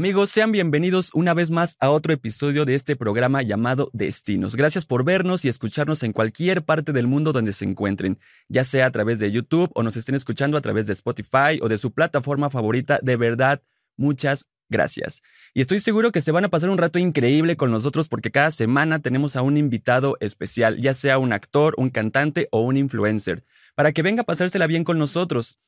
Amigos, sean bienvenidos una vez más a otro episodio de este programa llamado Destinos. Gracias por vernos y escucharnos en cualquier parte del mundo donde se encuentren, ya sea a través de YouTube o nos estén escuchando a través de Spotify o de su plataforma favorita. De verdad, muchas gracias. Y estoy seguro que se van a pasar un rato increíble con nosotros porque cada semana tenemos a un invitado especial, ya sea un actor, un cantante o un influencer, para que venga a pasársela bien con nosotros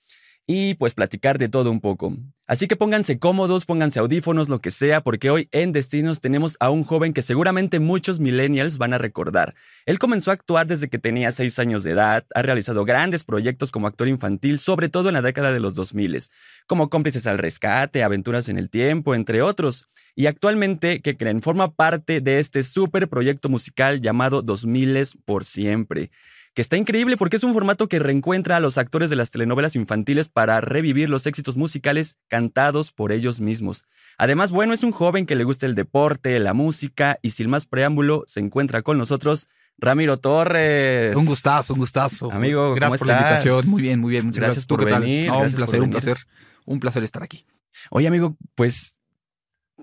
y pues platicar de todo un poco. Así que pónganse cómodos, pónganse audífonos, lo que sea, porque hoy en Destinos tenemos a un joven que seguramente muchos millennials van a recordar. Él comenzó a actuar desde que tenía 6 años de edad, ha realizado grandes proyectos como actor infantil, sobre todo en la década de los 2000, como Cómplices al Rescate, Aventuras en el Tiempo, entre otros. Y actualmente, que creen, forma parte de este súper proyecto musical llamado 2000 por siempre que está increíble porque es un formato que reencuentra a los actores de las telenovelas infantiles para revivir los éxitos musicales cantados por ellos mismos. Además, bueno, es un joven que le gusta el deporte, la música y sin más preámbulo se encuentra con nosotros Ramiro Torres. Un gustazo, un gustazo. Amigo, gracias por la invitación. Muy bien, muy bien. Muchas gracias, por venir. un placer, un placer. Un placer estar aquí. Oye, amigo, pues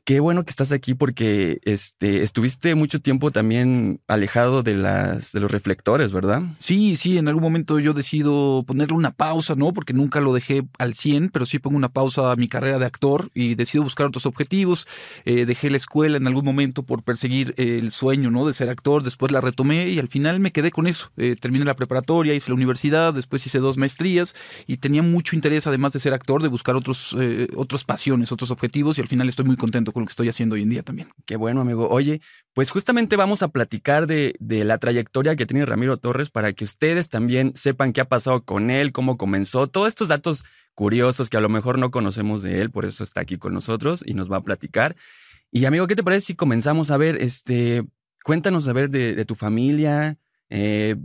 Qué bueno que estás aquí porque este, estuviste mucho tiempo también alejado de, las, de los reflectores, ¿verdad? Sí, sí, en algún momento yo decido ponerle una pausa, ¿no? Porque nunca lo dejé al 100, pero sí pongo una pausa a mi carrera de actor y decido buscar otros objetivos. Eh, dejé la escuela en algún momento por perseguir el sueño, ¿no? De ser actor, después la retomé y al final me quedé con eso. Eh, terminé la preparatoria, hice la universidad, después hice dos maestrías y tenía mucho interés, además de ser actor, de buscar otros, eh, otras pasiones, otros objetivos y al final estoy muy contento con lo que estoy haciendo hoy en día también. Qué bueno, amigo. Oye, pues justamente vamos a platicar de, de, la trayectoria que tiene Ramiro Torres para que ustedes también sepan qué ha pasado con él, cómo comenzó, todos estos datos curiosos que a lo mejor no conocemos de él, por eso está aquí con nosotros y nos va a platicar. Y amigo, ¿qué te parece si comenzamos a ver, este, cuéntanos a ver de, de tu familia, eh,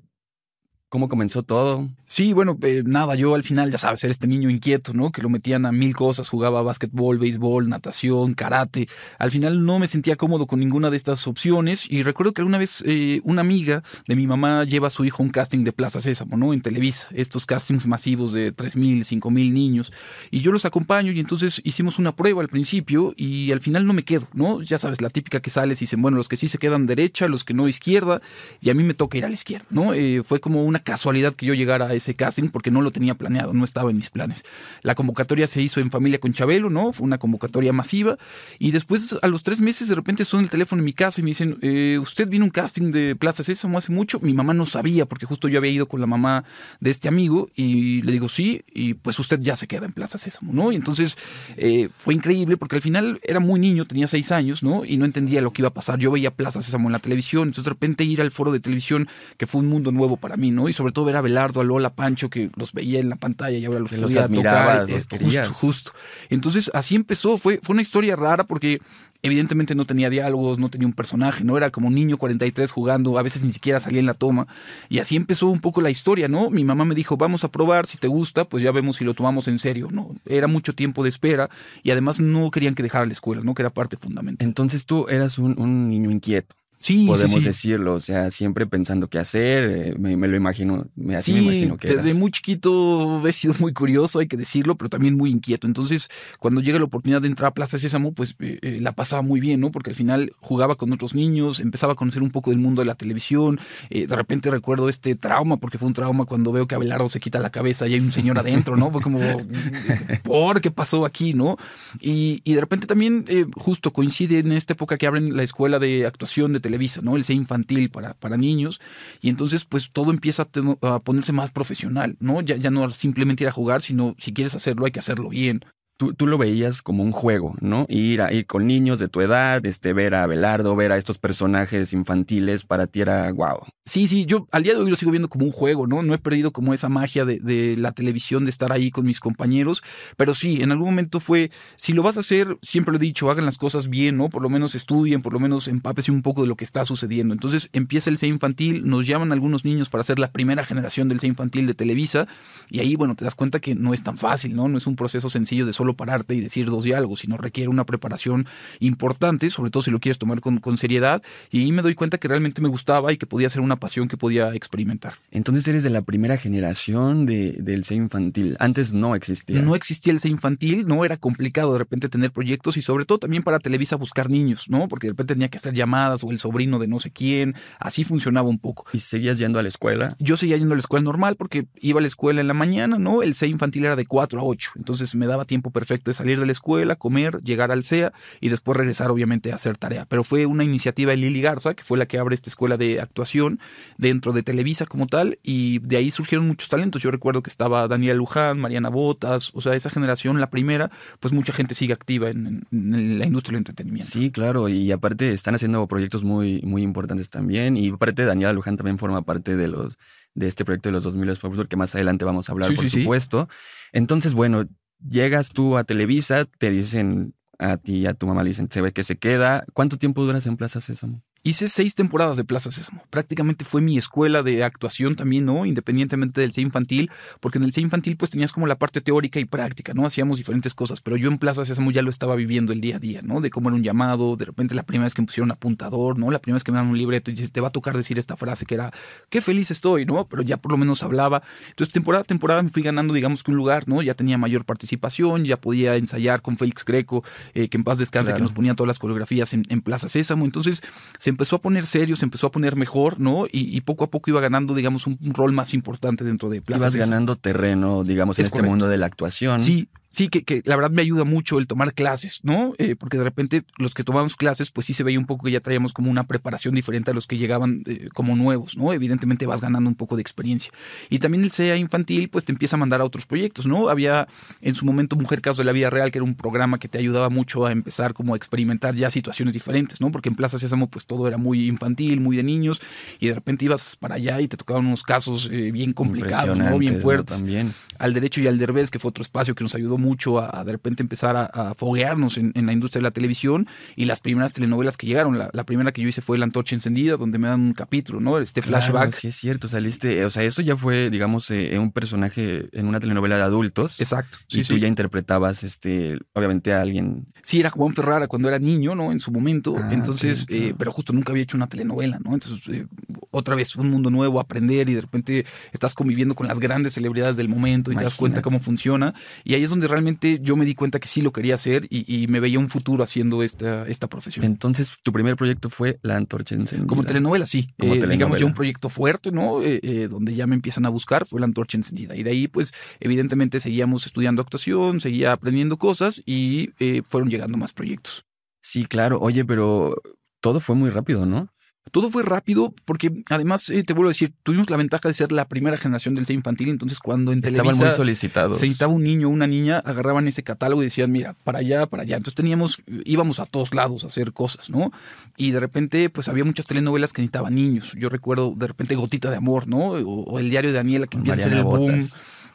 cómo comenzó todo. Sí, bueno, eh, nada, yo al final, ya sabes, era este niño inquieto, ¿no? Que lo metían a mil cosas, jugaba básquetbol, béisbol, natación, karate. Al final no me sentía cómodo con ninguna de estas opciones y recuerdo que alguna vez eh, una amiga de mi mamá lleva a su hijo a un casting de Plaza Sésamo, ¿no? En Televisa, estos castings masivos de tres mil, cinco mil niños y yo los acompaño y entonces hicimos una prueba al principio y al final no me quedo, ¿no? Ya sabes, la típica que sales y dicen, bueno, los que sí se quedan derecha, los que no izquierda y a mí me toca ir a la izquierda, ¿no? Eh, fue como una casualidad que yo llegara a ese casting porque no lo tenía planeado, no estaba en mis planes. La convocatoria se hizo en familia con Chabelo, ¿no? Fue una convocatoria masiva y después a los tres meses de repente suena el teléfono en mi casa y me dicen, eh, ¿usted vino un casting de Plaza Sésamo hace mucho? Mi mamá no sabía porque justo yo había ido con la mamá de este amigo y le digo, sí, y pues usted ya se queda en Plaza Sésamo, ¿no? Y entonces eh, fue increíble porque al final era muy niño, tenía seis años, ¿no? Y no entendía lo que iba a pasar. Yo veía Plaza Sésamo en la televisión, entonces de repente ir al foro de televisión, que fue un mundo nuevo para mí, ¿no? Y sobre todo ver a Belardo, a Lola, Pancho, que los veía en la pantalla y ahora los, los admirabas, los Justo, justo. Entonces así empezó, fue, fue una historia rara porque evidentemente no tenía diálogos, no tenía un personaje, no era como un niño 43 jugando, a veces ni siquiera salía en la toma. Y así empezó un poco la historia, ¿no? Mi mamá me dijo, vamos a probar, si te gusta, pues ya vemos si lo tomamos en serio, ¿no? Era mucho tiempo de espera y además no querían que dejara la escuela, ¿no? Que era parte fundamental. Entonces tú eras un, un niño inquieto. Sí, podemos decirlo, o sea, siempre pensando qué hacer, eh, me, lo imagino, me, así me imagino que desde muy chiquito he sido muy curioso, hay que decirlo, pero también muy inquieto. Entonces, cuando llega la oportunidad de entrar a Plaza Sésamo, pues eh, eh, la pasaba muy bien, ¿no? Porque al final jugaba con otros niños, empezaba a conocer un poco del mundo de la televisión. de repente recuerdo este trauma, porque fue un trauma cuando veo que Abelardo se quita la cabeza y hay un señor adentro, ¿no? Fue como, ¿por qué pasó aquí, no? Y, y de repente también, justo coincide en esta época que abren la escuela de actuación de televisión Televisa, ¿no? El C infantil para, para niños. Y entonces, pues todo empieza a, ponerse más profesional, ¿no? Ya, ya no simplemente ir a jugar, sino si quieres hacerlo, hay que hacerlo bien tú, tú, lo veías como un juego, ¿no? Ir ahí con niños de tu edad, este, ver a Belardo, ver a estos personajes infantiles, para ti era wow. Sí, sí, yo al día de hoy lo sigo viendo como un juego, ¿no? No he perdido como esa magia de, de, la televisión, de estar ahí con mis compañeros, pero sí, en algún momento fue, si lo vas a hacer, siempre lo he dicho, hagan las cosas bien, ¿no? Por lo menos estudien, por lo menos empápese un poco de lo que está sucediendo. Entonces empieza el C infantil, nos llaman algunos niños para ser la primera generación del C infantil de Televisa, y ahí, bueno, te das cuenta que no es tan fácil, ¿no? No es un proceso sencillo de solo solo pararte y decir dos diálogos, sino requiere una preparación importante, sobre todo si lo quieres tomar con, con seriedad. Y ahí me doy cuenta que realmente me gustaba y que podía ser una pasión que podía experimentar. Entonces eres de la primera generación de, del C infantil. Antes no existía. No existía el C infantil, no era complicado de repente tener proyectos y sobre todo también para Televisa buscar niños, ¿no? Porque de repente tenía que hacer llamadas o el sobrino de no sé quién, así funcionaba un poco. ¿Y seguías yendo a la escuela? Yo seguía yendo a la escuela normal porque iba a la escuela en la mañana, ¿no? El C infantil era de 4 a 8, entonces me daba tiempo perfecto de salir de la escuela, comer, llegar al CEA y después regresar obviamente a hacer tarea. Pero fue una iniciativa de Lili Garza, que fue la que abre esta escuela de actuación dentro de Televisa como tal, y de ahí surgieron muchos talentos. Yo recuerdo que estaba Daniela Luján, Mariana Botas, o sea, esa generación, la primera, pues mucha gente sigue activa en, la industria del entretenimiento. Sí, claro, y aparte están haciendo proyectos muy, muy importantes también, y aparte Daniela Luján también forma parte de los de este proyecto de los 2000 Profesor, que más adelante vamos a hablar, por supuesto. Entonces, bueno, llegas tú a Televisa, te dicen a ti y a tu mamá, le dicen, se ve que se queda. ¿Cuánto tiempo duras en Plaza Sésamo? Hice seis temporadas de Plaza Sésamo. Prácticamente fue mi escuela de actuación también, ¿no? Independientemente del C infantil, porque en el C infantil pues tenías como la parte teórica y práctica, ¿no? Hacíamos diferentes cosas, pero yo en Plaza Sésamo ya lo estaba viviendo el día a día, ¿no? De cómo era un llamado, de repente la primera vez que me pusieron apuntador, ¿no? La primera vez que me dan un libreto y te va a tocar decir esta frase que era, qué feliz estoy, ¿no? Pero ya por lo menos hablaba. Entonces temporada a temporada me fui ganando, digamos que un lugar, ¿no? Ya tenía mayor participación, ya podía ensayar con Félix Greco, eh, que en paz descanse, que nos ponía todas las coreografías en, en Plaza Sésamo. Entonces se empezó a poner serio se empezó a poner mejor, ¿no? Y, poco a poco iba ganando, digamos, un, rol más importante dentro de Plaza. Ibas ganando terreno, digamos, en este mundo de la actuación. Sí, sí, que, que, la verdad me ayuda mucho el tomar clases, ¿no? Eh, porque de repente los que tomamos clases, pues sí se veía un poco que ya traíamos como una preparación diferente a los que llegaban eh, como nuevos, ¿no? Evidentemente vas ganando un poco de experiencia. Y también el CEA infantil, pues te empieza a mandar a otros proyectos, ¿no? Había en su momento Mujer Caso de la Vida Real, que era un programa que te ayudaba mucho a empezar como a experimentar ya situaciones diferentes, ¿no? Porque en Plaza Sésamo, pues todo era muy infantil, muy de niños, y de repente ibas para allá y te tocaban unos casos eh, bien complicados, ¿no? Bien fuertes. También. Al Derecho y al Derbez, que fue otro espacio que nos ayudó mucho a, de repente empezar a, foguearnos en, la industria de la televisión y las primeras telenovelas que llegaron. La, primera que yo hice fue La Antorcha Encendida, donde me dan un capítulo, ¿no? Este flashback. sí, es cierto, saliste, o sea, eso ya fue, digamos, eh, un personaje en una telenovela de adultos. Exacto. y tú ya interpretabas, este, obviamente a alguien. Sí, era Juan Ferrara cuando era niño, ¿no? En su momento. Ah, Entonces, eh, pero justo nunca había hecho una telenovela, ¿no? Entonces, eh, otra vez un mundo nuevo, aprender y de repente estás conviviendo con las grandes celebridades del momento y te das cuenta cómo funciona. Y ahí es donde realmente yo me di cuenta que sí lo quería hacer y, me veía un futuro haciendo esta, esta profesión. Entonces, tu primer proyecto fue La Antorcha Encendida. Como telenovela, sí. Como eh, Digamos, ya un proyecto fuerte, ¿no? Eh, eh, donde ya me empiezan a buscar, fue La Antorcha Encendida. Y de ahí, pues, evidentemente seguíamos estudiando actuación, seguía aprendiendo cosas y fueron llegando más proyectos. Sí, claro. Oye, pero todo fue muy rápido, ¿no? Todo fue rápido porque además, eh, te vuelvo a decir, tuvimos la ventaja de ser la primera generación del C infantil, entonces cuando en Estaban muy solicitados. se necesitaba un niño o una niña, agarraban ese catálogo y decían, mira, para allá, para allá. Entonces teníamos, íbamos a todos lados a hacer cosas, ¿no? Y de repente, pues había muchas telenovelas que necesitaban niños. Yo recuerdo de repente Gotita de Amor, ¿no? O, El Diario de Daniela que empieza a ser el boom.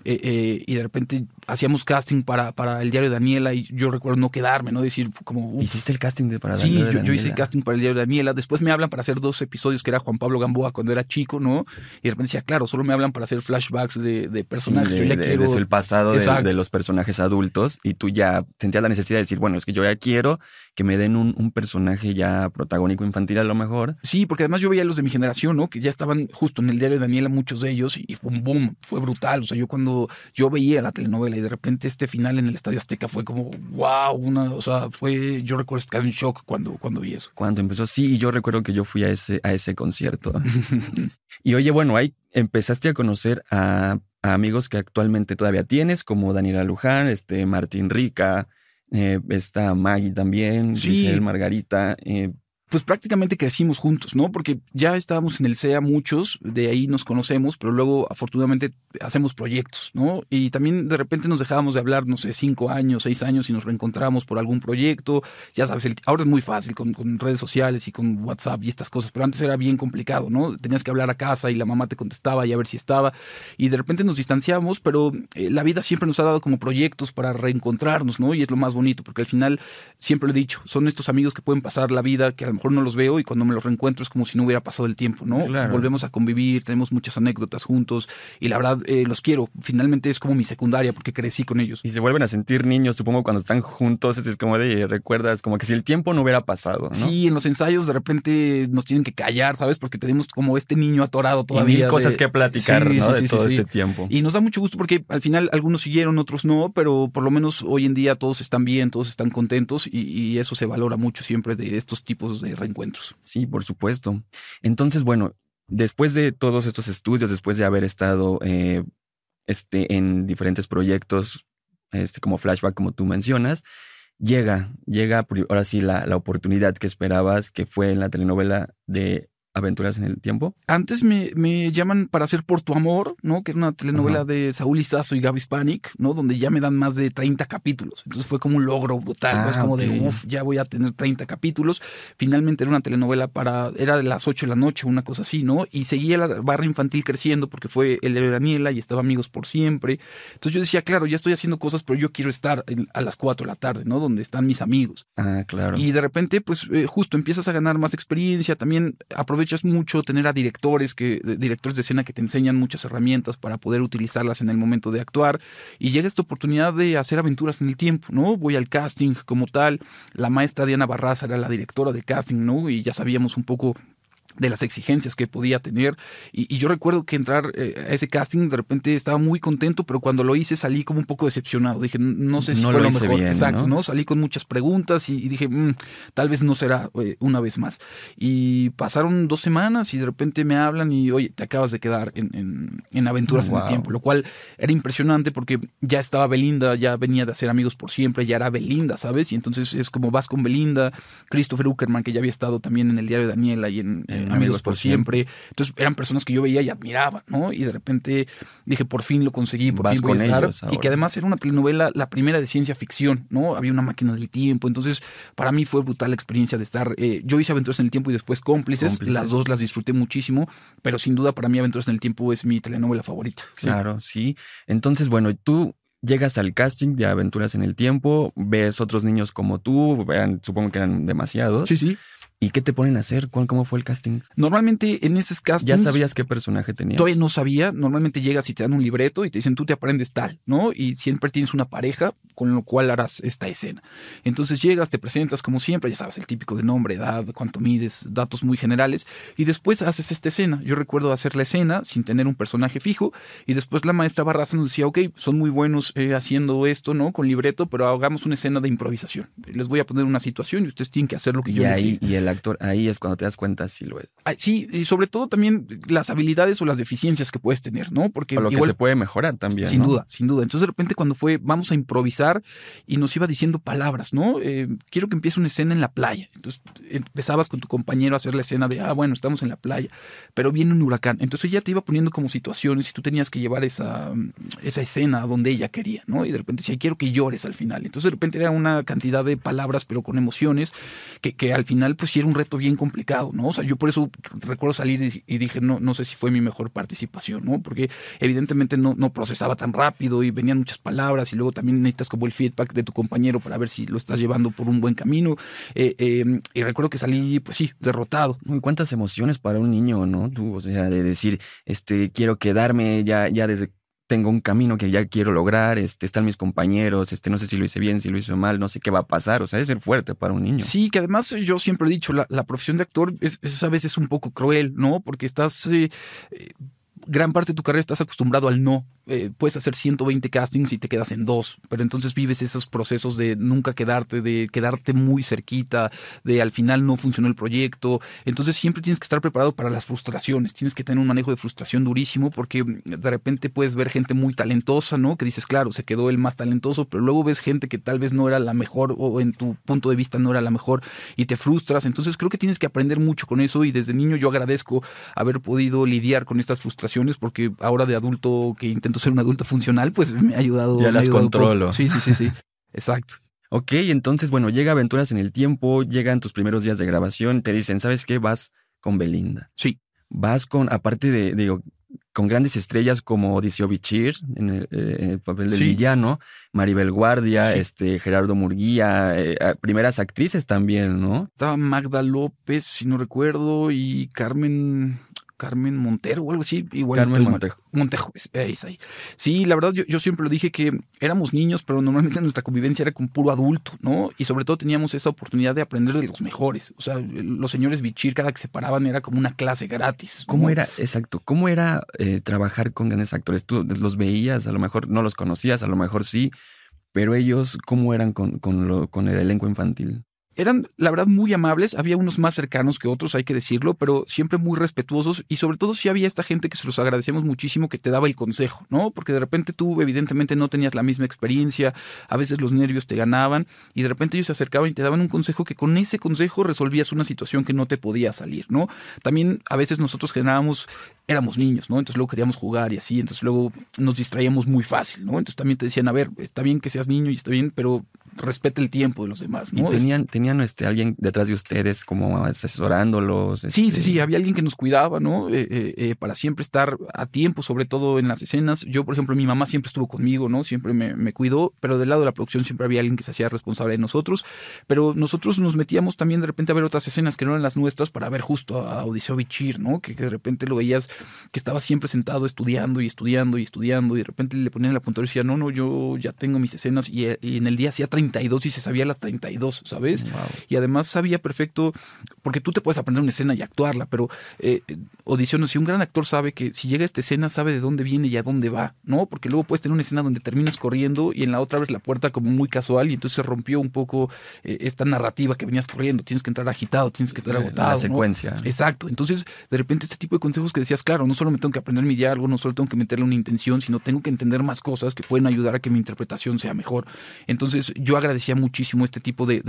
Eh, eh, y de repente hacíamos casting para, para el diario de Daniela y yo recuerdo no quedarme, ¿no? Decir como... ¿Hiciste el casting de, para sí, yo, yo, hice el casting para el diario de Daniela. Después me hablan para hacer dos episodios que era Juan Pablo Gamboa cuando era chico, ¿no? Y de repente decía, claro, solo me hablan para hacer flashbacks de, personajes. yo ya quiero... el pasado de, los personajes adultos y tú ya sentías la necesidad de decir, bueno, es que yo ya quiero que me den un, un personaje ya protagónico infantil a lo mejor. Sí, porque además yo veía a los de mi generación, ¿no? Que ya estaban justo en el diario de Daniela muchos de ellos y fue un boom, fue brutal. O sea, yo cuando yo veía la telenovela y de repente este final en el Estadio Azteca fue como, wow, una, o sea, fue, yo recuerdo estar en shock cuando, cuando vi eso. Cuando empezó, sí, y yo recuerdo que yo fui a ese, a ese concierto. y oye, bueno, ahí empezaste a conocer a, amigos que actualmente todavía tienes, como Daniela Luján, este Martín Rica, eh, está Maggie también, sí. Margarita. Eh, pues prácticamente crecimos juntos, ¿no? Porque ya estábamos en el CEA muchos, de ahí nos conocemos, pero luego afortunadamente hacemos proyectos, ¿no? Y también de repente nos dejábamos de hablar, no sé, cinco años, seis años y nos reencontramos por algún proyecto. Ya sabes, ahora es muy fácil con, redes sociales y con WhatsApp y estas cosas, pero antes era bien complicado, ¿no? Tenías que hablar a casa y la mamá te contestaba y a ver si estaba. Y de repente nos distanciamos, pero eh, la vida siempre nos ha dado como proyectos para reencontrarnos, ¿no? Y es lo más bonito, porque al final, siempre lo he dicho, son estos amigos que pueden pasar la vida, que a lo mejor no los veo y cuando me los reencuentro es como si no hubiera pasado el tiempo, ¿no? Claro. Volvemos a convivir, tenemos muchas anécdotas juntos y la verdad eh, los quiero. Finalmente es como mi secundaria porque crecí con ellos. Y se vuelven a sentir niños, supongo, cuando están juntos. Es como de, recuerdas, como que si el tiempo no hubiera pasado, ¿no? Sí, en los ensayos de repente nos tienen que callar, ¿sabes? Porque tenemos como este niño atorado Y todavía. mil cosas de- que platicar, Sí, ¿no? sí, de todo este tiempo. Y nos da mucho gusto porque al final algunos siguieron, otros no, pero por lo menos hoy en día todos están bien, todos están contentos y, y eso se valora mucho siempre de estos tipos de reencuentros. Sí, por supuesto. Entonces, bueno, después de todos estos estudios, después de haber estado eh, este, en diferentes proyectos, este, como flashback, como tú mencionas, llega, llega ahora sí la, la oportunidad que esperabas, que fue en la telenovela de Aventuras en el Tiempo. Antes me, me llaman para hacer Por tu Amor, ¿no? Que era una telenovela Ajá. de Saúl Izazo y Gaby Spanik, ¿no? Donde ya me dan más de 30 capítulos. Entonces fue como un logro brutal, ¿no? Ah, Es como ok. de, uff, ya voy a tener 30 capítulos. Finalmente era una telenovela para, era de las 8 de la noche, una cosa así, ¿no? Y seguía la barra infantil creciendo porque fue el de Daniela y estaba Amigos por Siempre. Entonces yo decía, claro, ya estoy haciendo cosas, pero yo quiero estar a las 4 de la tarde, ¿no? Donde están mis amigos. Ah, claro. Y de repente, pues eh, justo empiezas a ganar más experiencia, también aprovechas mucho tener a directores que directores de escena que te enseñan muchas herramientas para poder utilizarlas en el momento de actuar y llega esta oportunidad de hacer aventuras en el tiempo, ¿no? Voy al casting como tal, la maestra Diana Barraza era la directora de casting, ¿no? Y ya sabíamos un poco de las exigencias que podía tener. Y, y yo recuerdo que entrar eh, a ese casting de repente estaba muy contento, pero cuando lo hice salí como un poco decepcionado. Dije, no sé si No fue lo mejor. bien, Exacto, ¿no? ¿no? Salí con muchas preguntas y, y dije, "Mm, tal vez no será eh, una vez más. Y pasaron dos semanas y de repente me hablan y, oye, te acabas de quedar en, en- en Aventuras en Wow. el Tiempo, lo cual era impresionante porque ya estaba Belinda, ya venía de hacer amigos por siempre, ya era Belinda, ¿sabes? Y entonces es como vas con Belinda, Christopher Uckerman, que ya había estado también en el diario de Daniela y en, Amigos, por siempre. Entonces eran personas que yo veía y admiraba, ¿no? Y de repente dije, por fin lo conseguí, por Vas fin voy con a estar. ellos Y que además era una telenovela, la primera de ciencia ficción, ¿no? Había una máquina del tiempo. Entonces, para mí fue brutal la experiencia de estar. eh, yo hice Aventuras en el Tiempo y después cómplices. Cómplices. Las dos las disfruté muchísimo, pero sin duda para mí Aventuras en el Tiempo es mi telenovela favorita. Sí. Claro, sí. Entonces, bueno, tú llegas al casting de Aventuras en el Tiempo, ves otros niños como tú, eran- supongo que eran demasiados. Sí, sí. ¿Y qué te ponen a hacer? ¿Cuál, ¿Cómo fue el casting? Normalmente en esos castings. ¿Ya sabías qué personaje tenías? Todavía no sabía. Normalmente llegas y te dan un libreto y te dicen, tú te aprendes tal, ¿no? Y siempre tienes una pareja con lo cual harás esta escena. Entonces llegas, te presentas como siempre, ya sabes, el típico de nombre, edad, cuánto mides, datos muy generales. Y después haces esta escena. Yo recuerdo hacer la escena sin tener un personaje fijo. Y después la maestra Barraza nos decía, ok, son muy buenos eh, haciendo esto, ¿no? Con libreto, pero hagamos una escena de improvisación. Les voy a poner una situación y ustedes tienen que hacer lo que Y yo les ahí, diga. y el actor, ahí es cuando te das cuenta si lo es. Ah, Sí, y sobre todo también las habilidades o las deficiencias que puedes tener, ¿no? Porque O lo que se puede mejorar también. sin ¿no? duda, sin duda. Entonces de repente cuando fue, vamos a improvisar y nos iba diciendo palabras, ¿no? Eh, quiero que empiece una escena en la playa. Entonces empezabas con tu compañero a hacer la escena de, ah, bueno, estamos en la playa, pero viene un huracán. Entonces ella te iba poniendo como situaciones y tú tenías que llevar esa, esa escena a donde ella quería, ¿no? Y de repente decía, quiero que llores al final. Entonces de repente era una cantidad de palabras, pero con emociones, que, que al final pues era un reto bien complicado, ¿no? O sea, yo por eso recuerdo salir y, dije, no, no sé si fue mi mejor participación, ¿no? Porque evidentemente no, procesaba tan rápido y venían muchas palabras y luego también necesitas como el feedback de tu compañero para ver si lo estás llevando por un buen camino. Eh, eh, y recuerdo que salí, pues sí, derrotado. ¿Cuántas emociones para un niño, no? Tú, o sea, de decir, este, quiero quedarme ya, ya desde tengo un camino que ya quiero lograr, este, están mis compañeros, este, no sé si lo hice bien, si lo hice mal, no sé qué va a pasar, o sea, es ser fuerte para un niño. Sí, que además yo siempre he dicho, la, la profesión de actor es, es a veces un poco cruel, ¿no? Porque estás... eh, eh, gran parte de tu carrera estás acostumbrado al no. Eh, puedes hacer 120 castings y te quedas en dos, pero entonces vives esos procesos de nunca quedarte, de quedarte muy cerquita, de al final no funcionó el proyecto. Entonces siempre tienes que estar preparado para las frustraciones, tienes que tener un manejo de frustración durísimo porque de repente puedes ver gente muy talentosa, ¿no? Que dices, claro, se quedó el más talentoso, pero luego ves gente que tal vez no era la mejor o en tu punto de vista no era la mejor y te frustras. Entonces creo que tienes que aprender mucho con eso y desde niño yo agradezco haber podido lidiar con estas frustraciones porque ahora de adulto que intento ser un adulto funcional, pues me ha ayudado. Ya las ayudado controlo. Sí, sí, sí, sí. Exacto. Ok, entonces, bueno, llega Aventuras en el Tiempo, llegan tus primeros días de grabación, te dicen, ¿sabes qué? Vas con Belinda. Sí. Vas con, aparte de, digo, con grandes estrellas como Odiseo Bichir en el, eh, papel del villano, Maribel Guardia, este Gerardo Murguía, eh, primeras actrices también, ¿no? Estaba Magda López, si no recuerdo, y Carmen Carmen Montero o algo así. Igual Carmen Montejo. Montejo, ahí ahí. Sí, la verdad, yo, yo, siempre lo dije que éramos niños, pero normalmente nuestra convivencia era con puro adulto, ¿no? Y sobre todo teníamos esa oportunidad de aprender de los mejores. O sea, los señores Bichir, cada que se paraban, era como una clase gratis. ¿Cómo era, exacto, cómo era eh, trabajar con grandes actores? Tú los veías, a lo mejor no los conocías, a lo mejor sí, pero ellos, ¿cómo eran con, con, lo, con el elenco infantil? Eran, la verdad, muy amables. Había unos más cercanos que otros, hay que decirlo, pero siempre muy respetuosos. Y sobre todo, si había esta gente que se los agradecemos muchísimo que te daba el consejo, ¿no? Porque de repente tú, evidentemente, no tenías la misma experiencia. A veces los nervios te ganaban. Y de repente ellos se acercaban y te daban un consejo que con ese consejo resolvías una situación que no te podía salir, ¿no? También a veces nosotros generábamos éramos niños, ¿no? Entonces luego queríamos jugar y así, entonces luego nos distraíamos muy fácil, ¿no? Entonces también te decían, a ver, está bien que seas niño y está bien, pero respete el tiempo de los demás, ¿no? ¿Y tenían, tenían este, alguien detrás de ustedes como asesorándolos? Sí, sí, este sí, había alguien que nos cuidaba, ¿no? Eh, eh, eh, para siempre estar a tiempo, sobre todo en las escenas. Yo, por ejemplo, mi mamá siempre estuvo conmigo, ¿no? Siempre me, me cuidó, pero del lado de la producción siempre había alguien que se hacía responsable de nosotros, pero nosotros nos metíamos también de repente a ver otras escenas que no eran las nuestras para ver justo a Odiseo Bichir, ¿no? Que, que de repente lo veías que estaba siempre sentado estudiando y estudiando y estudiando y de repente le ponían la puntuación y decía, no, no, yo ya tengo mis escenas y, en el día hacía 32 y se sabía las 32, ¿sabes? Y además sabía perfecto, porque tú te puedes aprender una escena y actuarla, pero eh, audiciones, si un gran actor sabe que si llega a esta escena sabe de dónde viene y a dónde va, ¿no? Porque luego puedes tener una escena donde terminas corriendo y en la otra abres la puerta como muy casual y entonces se rompió un poco eh, esta narrativa que venías corriendo, tienes que entrar agitado, tienes que entrar agotado. La secuencia. Exacto, entonces de repente este tipo de consejos que decías, claro, no solo me tengo que aprender mi diálogo, no solo tengo que meterle una intención, sino tengo que entender más cosas que pueden ayudar a que mi interpretación sea mejor. Entonces yo agradecía muchísimo este tipo de,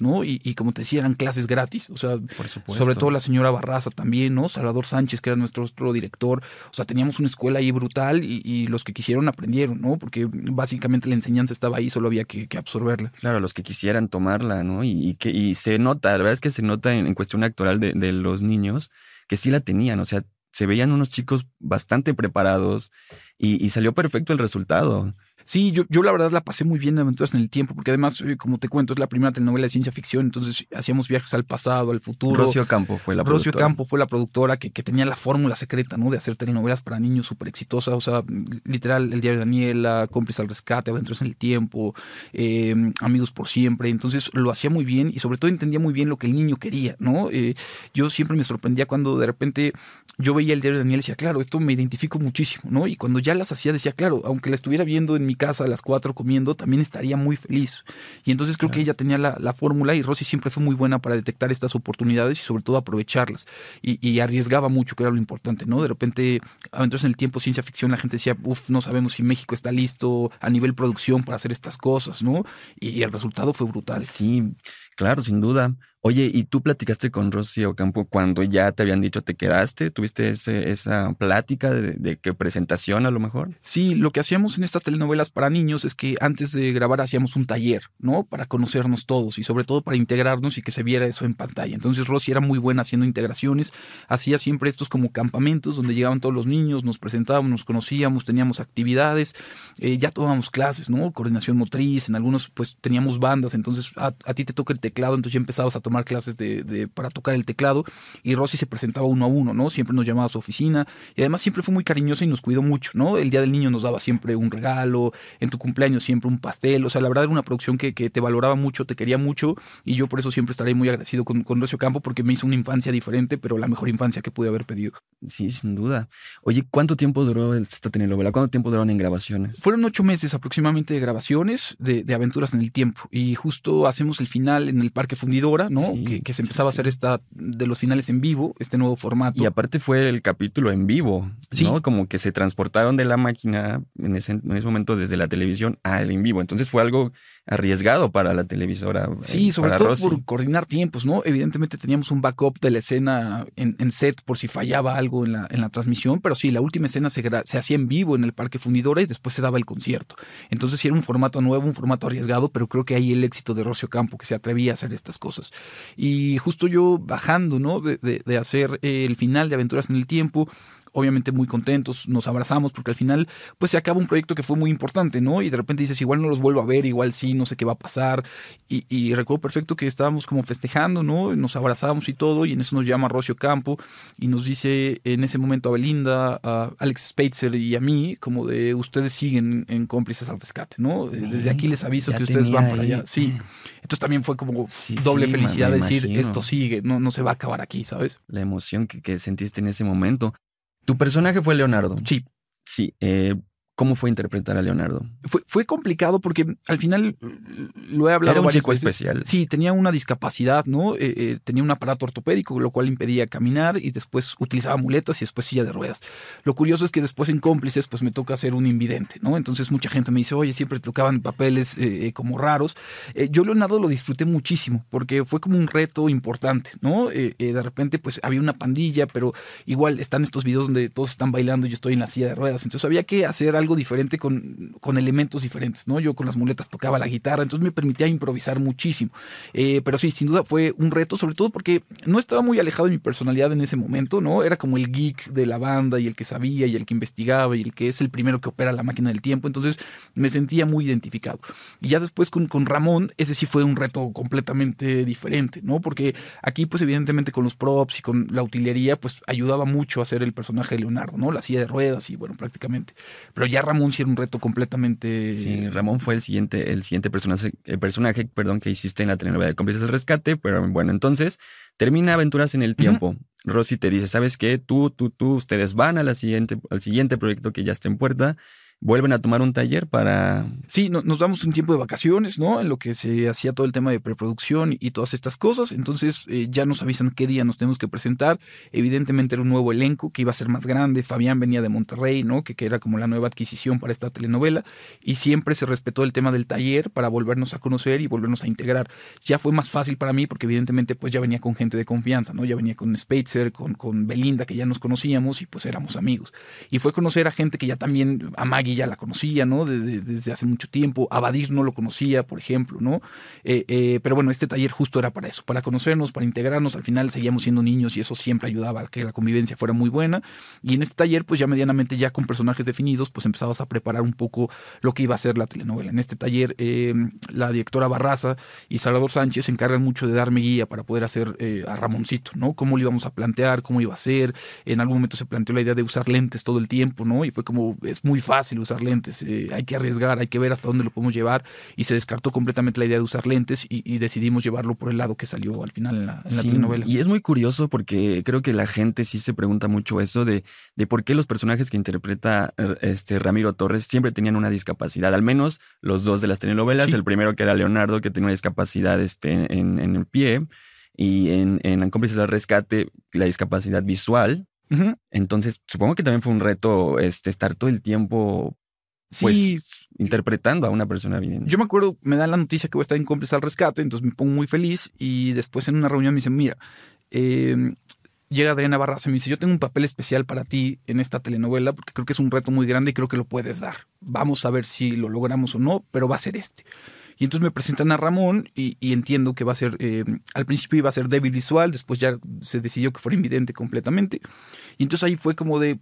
¿no? Y, como te decía, eran clases gratis, o sea, sobre todo la señora Barraza también, ¿no? Salvador Sánchez, que era nuestro otro director, o sea, teníamos una escuela ahí brutal y, los que quisieron aprendieron, ¿no? Porque básicamente la enseñanza estaba ahí, solo había que, absorberla. Claro, los que quisieran tomarla, ¿no? Y, que, y se nota, la verdad es que se nota en, cuestión actoral de, de los niños que sí la tenían, o sea, se veían unos chicos bastante preparados y, y, salió perfecto el resultado. Sí, yo, yo la verdad la pasé muy bien en Aventuras en el Tiempo, porque además, eh, como te cuento, es la primera telenovela de ciencia ficción, entonces hacíamos viajes al pasado, al futuro. Rocío Campo fue la Rocío Campo fue la productora que, que tenía la fórmula secreta, ¿no? De hacer telenovelas para niños súper exitosas, o sea, literal, El Diario de Daniela, Cómplice al Rescate, Aventuras en el Tiempo, eh, Amigos por Siempre, entonces lo hacía muy bien y sobre todo entendía muy bien lo que el niño quería, ¿no? Eh, yo siempre me sorprendía cuando de repente yo veía El Diario de Daniela y decía, claro, esto me identifico muchísimo, ¿no? Y cuando ya las hacía decía, claro, aunque la estuviera viendo en mi casa a las cuatro comiendo, también estaría muy feliz. Y entonces creo que ella tenía la, fórmula y Rosy siempre fue muy buena para detectar estas oportunidades y sobre todo aprovecharlas. Y, arriesgaba mucho, que era lo importante, ¿no? De repente, entonces en el tiempo ciencia ficción la gente decía, uff, no sabemos si México está listo a nivel producción para hacer estas cosas, ¿no? Y, el resultado fue brutal. Sí, claro, sin duda. Oye, ¿y tú platicaste con Rosy Ocampo cuando ya te habían dicho te quedaste? ¿Tuviste ese, esa plática de, de qué presentación a lo mejor? Sí, lo que hacíamos en estas telenovelas para niños es que antes de grabar hacíamos un taller, ¿no? Para conocernos todos y sobre todo para integrarnos y que se viera eso en pantalla. Entonces Rosy era muy buena haciendo integraciones, hacía siempre estos como campamentos donde llegaban todos los niños, nos presentábamos, nos conocíamos, teníamos actividades, eh, ya tomábamos clases, ¿no? Coordinación motriz, en algunos pues teníamos bandas, entonces a, a ti te toca el teclado, entonces ya empezabas a tomar clases de, para tocar el teclado y Rosy se presentaba uno a uno, ¿no? Siempre nos llamaba a su oficina y además siempre fue muy cariñosa y nos cuidó mucho, ¿no? El día del niño nos daba siempre un regalo, en tu cumpleaños siempre un pastel, o sea, la verdad era una producción que, te valoraba mucho, te quería mucho y yo por eso siempre estaré muy agradecido con, con Rocio Campo porque me hizo una infancia diferente, pero la mejor infancia que pude haber pedido. Sí, sin duda. Oye, ¿cuánto tiempo duró esta telenovela? ¿Cuánto tiempo duraron en grabaciones? Fueron ocho meses aproximadamente de grabaciones de, de aventuras en el tiempo y justo hacemos el final en el Parque Fundidora, ¿no? que, se empezaba a hacer esta de los finales en vivo, este nuevo formato. Y aparte fue el capítulo en vivo, ¿no? Como que se transportaron de la máquina en ese, en ese momento desde la televisión al en vivo. Entonces fue algo arriesgado para la televisora. Sí, eh, sobre todo por coordinar tiempos, ¿no? Evidentemente teníamos un backup de la escena en, set por si fallaba algo en la, en la transmisión, pero sí, la última escena se, se, hacía en vivo en el Parque Fundidora y después se daba el concierto. Entonces sí era un formato nuevo, un formato arriesgado, pero creo que ahí el éxito de Rocio Campo, que se atrevía a hacer estas cosas. Y justo yo bajando, ¿no? De, de, de hacer el final de Aventuras en el Tiempo, obviamente muy contentos, nos abrazamos porque al final pues se acaba un proyecto que fue muy importante, ¿no? Y de repente dices, igual no los vuelvo a ver, igual sí, no sé qué va a pasar. Y, y recuerdo perfecto que estábamos como festejando, ¿no? Nos abrazamos y todo, y en eso nos llama Rocio Campo y nos dice en ese momento a Belinda, a Alex Spitzer y a mí, como de ustedes siguen en cómplices al rescate, ¿no? Desde aquí les aviso que ustedes van para allá. Sí. Entonces también fue como doble felicidad decir, esto sigue, no, no se va a acabar aquí, ¿sabes? La emoción que, que sentiste en ese momento. Tu personaje fue Leonardo. Sí. Sí. Eh, ¿Cómo fue interpretar a Leonardo? Fue, fue complicado porque al final lo he hablado Era un chico veces. especial. Sí, tenía una discapacidad, ¿no? Eh, eh, tenía un aparato ortopédico, lo cual impedía caminar y después utilizaba muletas y después silla de ruedas. Lo curioso es que después en cómplices, pues me toca ser un invidente, ¿no? Entonces mucha gente me dice, oye, siempre te tocaban papeles eh, eh, como raros. Yo Leonardo lo disfruté muchísimo porque fue como un reto importante, ¿no? De repente, pues había una pandilla, pero igual están estos videos donde todos están bailando y yo estoy en la silla de ruedas. Entonces había que hacer algo diferente con, con elementos diferentes, ¿no? Yo con las muletas tocaba la guitarra, entonces me permitía improvisar muchísimo. Eh, pero sí, sin duda fue un reto, sobre todo porque no estaba muy alejado de mi personalidad en ese momento, ¿no? Era como el geek de la banda y el que sabía y el que investigaba y el que es el primero que opera la máquina del tiempo, entonces me sentía muy identificado. Y ya después con, con Ramón, ese sí fue un reto completamente diferente, ¿no? Porque aquí, pues evidentemente con los props y con la utilería, pues ayudaba mucho a hacer el personaje de Leonardo, ¿no? La silla de ruedas y bueno, prácticamente. Pero ya Ramón sí era un reto completamente... Sí, Ramón fue el siguiente, el siguiente personaje, el personaje perdón, que hiciste en la telenovela de Cómplices del Rescate, pero bueno, entonces termina Aventuras en el Tiempo. Rosy te dice, ¿sabes qué? Tú, tú, tú, ustedes van a la siguiente, al siguiente proyecto que ya está en puerta, vuelven a tomar un taller para... Sí, no- nos damos un tiempo de vacaciones, ¿no? En lo que se hacía todo el tema de preproducción y todas estas cosas. Entonces eh, ya nos avisan qué día nos tenemos que presentar. Evidentemente era un nuevo elenco que iba a ser más grande. Fabián venía de Monterrey, ¿no? Que, que era como la nueva adquisición para esta telenovela. Y siempre se respetó el tema del taller para volvernos a conocer y volvernos a integrar. Ya fue más fácil para mí porque evidentemente pues ya venía con gente de confianza, ¿no? Ya venía con Spitzer, con, con Belinda, que ya nos conocíamos y pues éramos amigos. Y fue conocer a gente que ya también, a Maggie ya la conocía, ¿no? De- de- desde hace mucho tiempo. A Badir no lo conocía, por ejemplo, ¿no? Eh, eh, pero bueno, este taller justo era para eso, para conocernos, para integrarnos. Al final seguíamos siendo niños y eso siempre ayudaba a que la convivencia fuera muy buena. Y en este taller, pues ya medianamente, ya con personajes definidos, pues empezabas a preparar un poco lo que iba a ser la telenovela. En este taller, eh, la directora Barraza y Salvador Sánchez se encargan mucho de darme guía para poder hacer a Ramoncito, ¿no? Cómo lo íbamos a plantear, cómo iba a ser. En algún momento se planteó la idea de usar lentes todo el tiempo, ¿no? Y fue como, es muy fácil usar lentes, eh, hay que arriesgar, hay que ver hasta dónde lo podemos llevar. Y se descartó completamente la idea de usar lentes y, y decidimos llevarlo por el lado que salió al final en la, en la Sí, telenovela. Y es muy curioso porque creo que la gente sí se pregunta mucho eso de, de por qué los personajes que interpreta eh, este Ramiro Torres siempre tenían una discapacidad, al menos los dos de las telenovelas, Sí. el primero que era Leonardo, que tenía una discapacidad este, en, en el pie, y en, en Cómplices del Rescate la discapacidad visual. Entonces, supongo que también fue un reto este, estar todo el tiempo pues, Sí, interpretando a una persona bien. Yo me acuerdo, me dan la noticia que voy a estar en cómplice al rescate, entonces me pongo muy feliz y después en una reunión me dicen, mira, eh, llega Adriana Barraza y me dice, yo tengo un papel especial para ti en esta telenovela porque creo que es un reto muy grande y creo que lo puedes dar. Vamos a ver si lo logramos o no, pero va a ser este. Y entonces me presentan a Ramón y, y entiendo que va a ser, eh, al principio iba a ser débil visual, después ya se decidió que fuera invidente completamente. Y entonces ahí fue como de,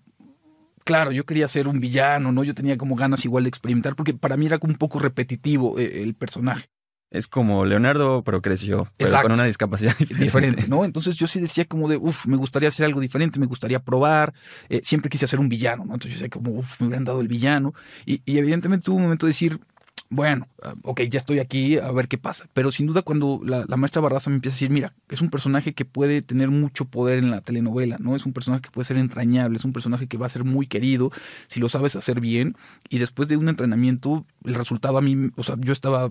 claro, yo quería ser un villano, ¿no? Yo tenía como ganas igual de experimentar, porque para mí era como un poco repetitivo eh, el personaje. Es como Leonardo, pero creció, pero Exacto. con una discapacidad diferente. Diferente, ¿no? Entonces yo sí decía como de, uff, me gustaría hacer algo diferente, me gustaría probar. Eh, siempre quise hacer un villano, ¿no? Entonces yo decía como, uff, me hubieran dado el villano. Y, y evidentemente tuve un momento de decir, bueno, ok, ya estoy aquí, a ver qué pasa. Pero sin duda cuando la, la maestra Barraza me empieza a decir, mira, es un personaje que puede tener mucho poder en la telenovela, ¿no? Es un personaje que puede ser entrañable, es un personaje que va a ser muy querido si lo sabes hacer bien. Y después de un entrenamiento, el resultado a mí, o sea, yo estaba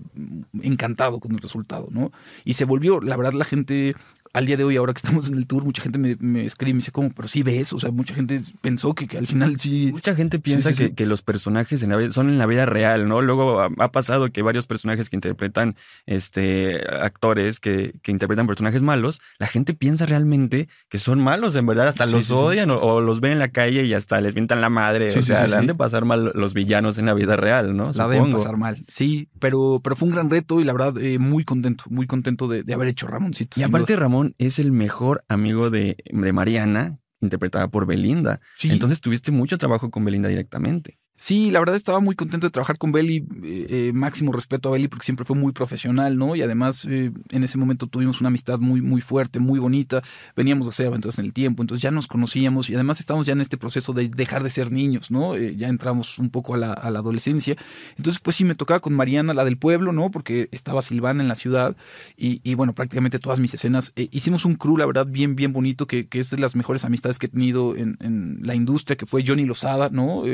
encantado con el resultado, ¿no? Y se volvió, la verdad, la gente al día de hoy, ahora que estamos en el tour, mucha gente me, me escribe y me dice, ¿cómo? Pero sí ves, o sea, mucha gente pensó que, que al final sí... Mucha gente piensa sí, sí. Que, que los personajes en la son en la vida real, ¿no? Luego ha, ha pasado que varios personajes que interpretan este actores que, que interpretan personajes malos, la gente piensa realmente que son malos, en verdad, hasta los odian o, o los ven en la calle y hasta les vientan la madre. O sea, le han de pasar mal los villanos en la vida real, ¿no? La deben pasar mal, sí, pero, pero fue un gran reto y la verdad eh, muy contento, muy contento de, de haber hecho Ramoncito. Y aparte duda. Ramón es el mejor amigo de, de Mariana interpretada por Belinda. Entonces tuviste mucho trabajo con Belinda directamente. Sí, la verdad estaba muy contento de trabajar con Belly. Eh, eh, máximo respeto a Belly porque siempre fue muy profesional, ¿no? Y además eh, en ese momento tuvimos una amistad muy, muy fuerte, muy bonita. Veníamos a hacer aventuras en el tiempo, entonces ya nos conocíamos y además estamos ya en este proceso de dejar de ser niños, ¿no? ya entramos un poco a la, adolescencia. Entonces, pues sí, me tocaba con Mariana, la del pueblo, ¿no? Porque estaba Silvana en la ciudad y, bueno, prácticamente todas mis escenas. hicimos un crew, la verdad, bien, bien bonito, que, es de las mejores amistades que he tenido en, en la industria, que fue Johnny Lozada, ¿no?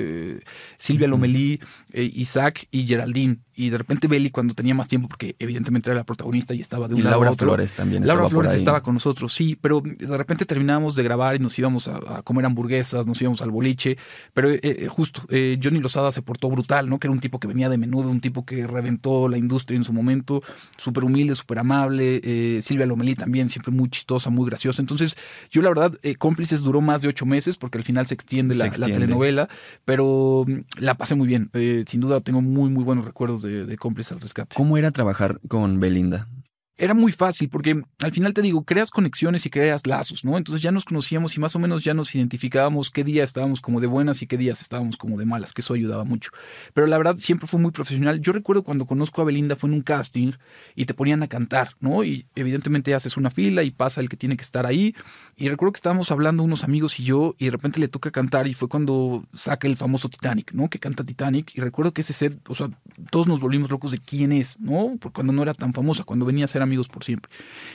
Silvia Lomelí, eh, Isaac y Geraldine y de repente Belly cuando tenía más tiempo, porque evidentemente era la protagonista y estaba de un y lado Laura a otro. Flores también. Laura Flores estaba con nosotros, sí, pero de repente terminábamos de grabar y nos íbamos a, comer hamburguesas, nos íbamos al boliche, pero eh, eh, justo, eh, Johnny Lozada se portó brutal, ¿no? Que era un tipo que venía de menudo, un tipo que reventó la industria en su momento, súper humilde, súper amable, Silvia Lomelí también, siempre muy chistosa, muy graciosa. Entonces, yo la verdad, Cómplices duró más de ocho meses porque al final se extiende, la, telenovela, pero mm, la pasé muy bien. sin duda tengo muy, muy buenos recuerdos de, de Cómplices ¿Cómo era trabajar con Belinda? Era muy fácil porque al final te digo, creas conexiones y creas lazos, ¿no? Entonces ya nos conocíamos y más o menos ya nos identificábamos qué día estábamos como de buenas y qué días estábamos como de malas, que eso ayudaba mucho. Pero la verdad siempre fue muy profesional. Yo recuerdo cuando conozco a Belinda fue en un casting y te ponían a cantar, ¿no? Y evidentemente haces una fila y pasa el que tiene que estar ahí. Y recuerdo que estábamos hablando unos amigos y yo y de repente le toca cantar y fue cuando saca el famoso Titanic, ¿no? Que canta Titanic y recuerdo que ese set, o sea, todos nos volvimos locos de quién es, ¿no? Porque cuando no era tan famosa, cuando venía a ser amigos por siempre.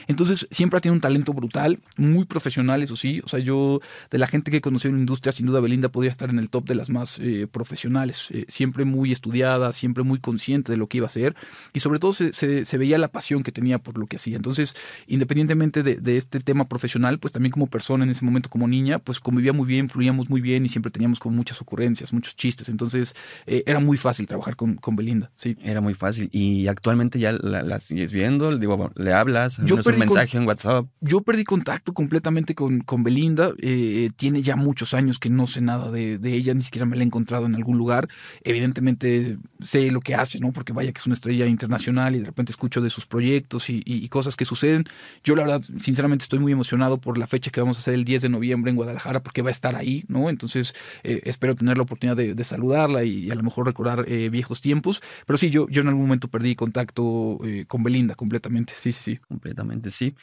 Entonces, siempre ha tenido un talento brutal, muy profesional, eso sí. O sea, yo, de la gente que he conocido en la industria, sin duda Belinda podría estar en el top de las más eh, profesionales. Eh, siempre muy estudiada, siempre muy consciente de lo que iba a hacer. Y sobre todo se, se, veía la pasión que tenía por lo que hacía. Entonces, independientemente de, de, este tema profesional, pues también como persona en ese momento, como niña, pues convivía muy bien, fluíamos muy bien y siempre teníamos como muchas ocurrencias, muchos chistes. Entonces, eh, era muy fácil trabajar con, con Belinda. Sí. Era muy fácil. Y actualmente ya la, la sigues viendo, digo, le hablas, yo un mensaje en WhatsApp. Yo perdí contacto completamente con, con Belinda. Eh, tiene ya muchos años que no sé nada de, ella, ni siquiera me la he encontrado en algún lugar. Evidentemente sé lo que hace, ¿no? Porque vaya que es una estrella internacional y de repente escucho de sus proyectos y, cosas que suceden. Yo la verdad, sinceramente, estoy muy emocionado por la fecha que vamos a hacer el 10 de noviembre en Guadalajara porque va a estar ahí, ¿no? Entonces eh, espero tener la oportunidad de, saludarla y, a lo mejor recordar eh, viejos tiempos. Pero sí, yo, yo en algún momento perdí contacto con Belinda completamente. Sí, sí, sí completamente, sí.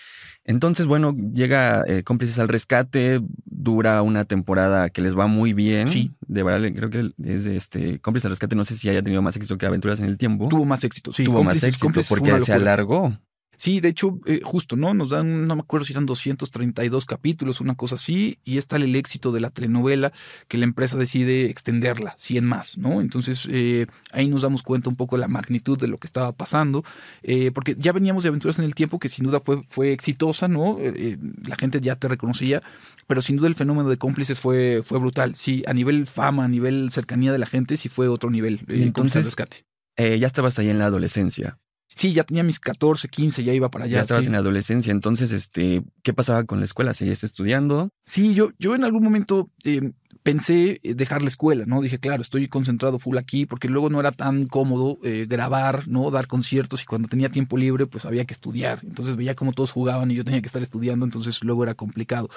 Entonces, bueno, llega eh, Cómplices al Rescate, dura una temporada que les va muy bien. Sí. De verdad, creo que es este Cómplices al Rescate, no sé si haya tenido más éxito que Aventuras en el Tiempo. Tuvo más éxito, sí. Tuvo más éxito porque se alargó. Sí, de hecho, eh, justo, ¿no? Nos dan, no me acuerdo si eran 232 capítulos, una cosa así, y está el éxito de la telenovela que la empresa decide extenderla, 100 más, ¿no? Entonces, eh, ahí nos damos cuenta un poco de la magnitud de lo que estaba pasando, eh, porque ya veníamos de Aventuras en el Tiempo, que sin duda fue, fue exitosa, ¿no? la gente ya te reconocía, pero sin duda el fenómeno de cómplices fue, fue brutal. Sí, a nivel fama, a nivel cercanía de la gente, sí fue otro nivel. Y entonces, rescate. ya estabas ahí en la adolescencia. Sí, ya tenía mis 14, 15, ya iba para allá. Ya estabas en la adolescencia, entonces, este, ¿qué pasaba con la escuela? ¿Seguías estudiando? Sí, yo, yo en algún momento eh, pensé eh, dejar la escuela, ¿no? Dije, claro, estoy concentrado full aquí, porque luego no era tan cómodo eh, grabar, ¿no? Dar conciertos y cuando tenía tiempo libre, pues había que estudiar. Entonces veía cómo todos jugaban y yo tenía que estar estudiando, entonces luego era complicado.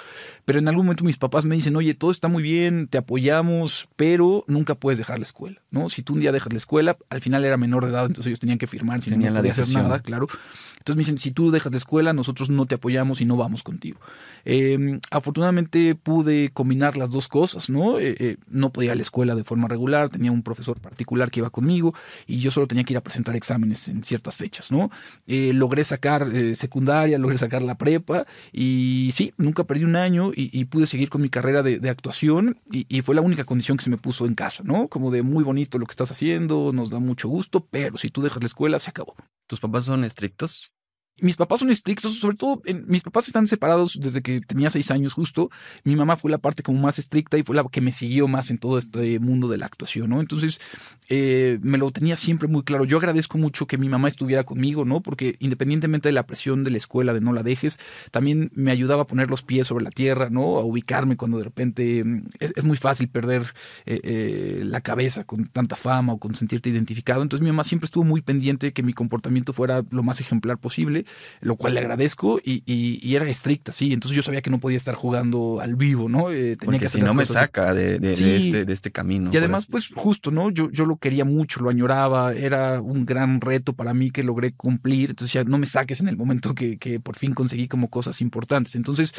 Pero en algún momento mis papás me dicen, oye, todo está muy bien, te apoyamos, pero nunca puedes dejar la escuela, ¿no? Si tú un día dejas la escuela, al final era menor de edad, entonces ellos tenían que firmar, si no, podía hacer nada, claro. Entonces me dicen, si tú dejas la escuela, nosotros no te apoyamos y no vamos contigo. Em, afortunadamente pude combinar las dos cosas, ¿no? Eh, eh, no podía ir a la escuela de forma regular, tenía un profesor particular que iba conmigo y yo solo tenía que ir a presentar exámenes en ciertas fechas, ¿no? Eh, logré sacar secundaria, logré sacar la prepa y sí, nunca perdí un año y, pude seguir con mi carrera de, actuación y, y, fue la única condición que se me puso en casa, ¿no? Como de muy bonito lo que estás haciendo, nos da mucho gusto, pero si tú dejas la escuela, se acabó. ¿Tus papás son estrictos? Mis papás son estrictos, sobre todo mis papás están separados desde que tenía seis años justo. Mi mamá fue la parte como más estricta y fue la que me siguió más en todo este mundo de la actuación, ¿no? Entonces eh, me lo tenía siempre muy claro. Yo agradezco mucho que mi mamá estuviera conmigo, ¿no? Porque independientemente de la presión de la escuela, de no la dejes, también me ayudaba a poner los pies sobre la tierra, ¿no? A ubicarme cuando de repente mm, es, muy fácil perder eh, eh, la cabeza con tanta fama o con sentirte identificado. Entonces mi mamá siempre estuvo muy pendiente de que mi comportamiento fuera lo más ejemplar posible lo cual le agradezco y, y, era estricta, sí. Entonces yo sabía que no podía estar jugando al vivo, ¿no? Eh, tenía que si no me saca de, de, este, de este camino. Y además, pues justo, ¿no? Yo, yo lo quería mucho, lo añoraba, era un gran reto para mí que logré cumplir. Entonces ya no me saques en el momento que, que por fin conseguí como cosas importantes. Entonces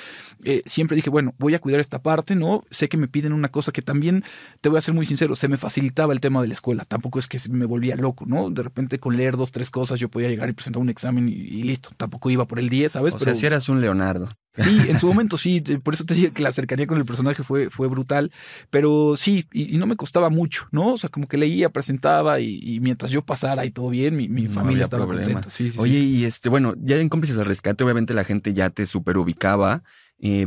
eh, siempre dije, bueno, voy a cuidar esta parte, ¿no? Sé que me piden una cosa que también, te voy a ser muy sincero, se me facilitaba el tema de la escuela. Tampoco es que me volvía loco, ¿no? De repente con leer dos, tres cosas yo podía llegar y presentar un examen y, listo. Tampoco iba por el 10, ¿sabes? O sea, si eras un Leonardo. Sí, en su momento sí, por eso te dije que la cercanía con el personaje fue, fue brutal, pero sí, y, no me costaba mucho, ¿no? O sea, como que leía, presentaba y, mientras yo pasara y todo bien, mi, familia estaba contenta. Oye, y este, bueno, ya en Cómplices al Rescate, obviamente la gente ya te super ubicaba, eh,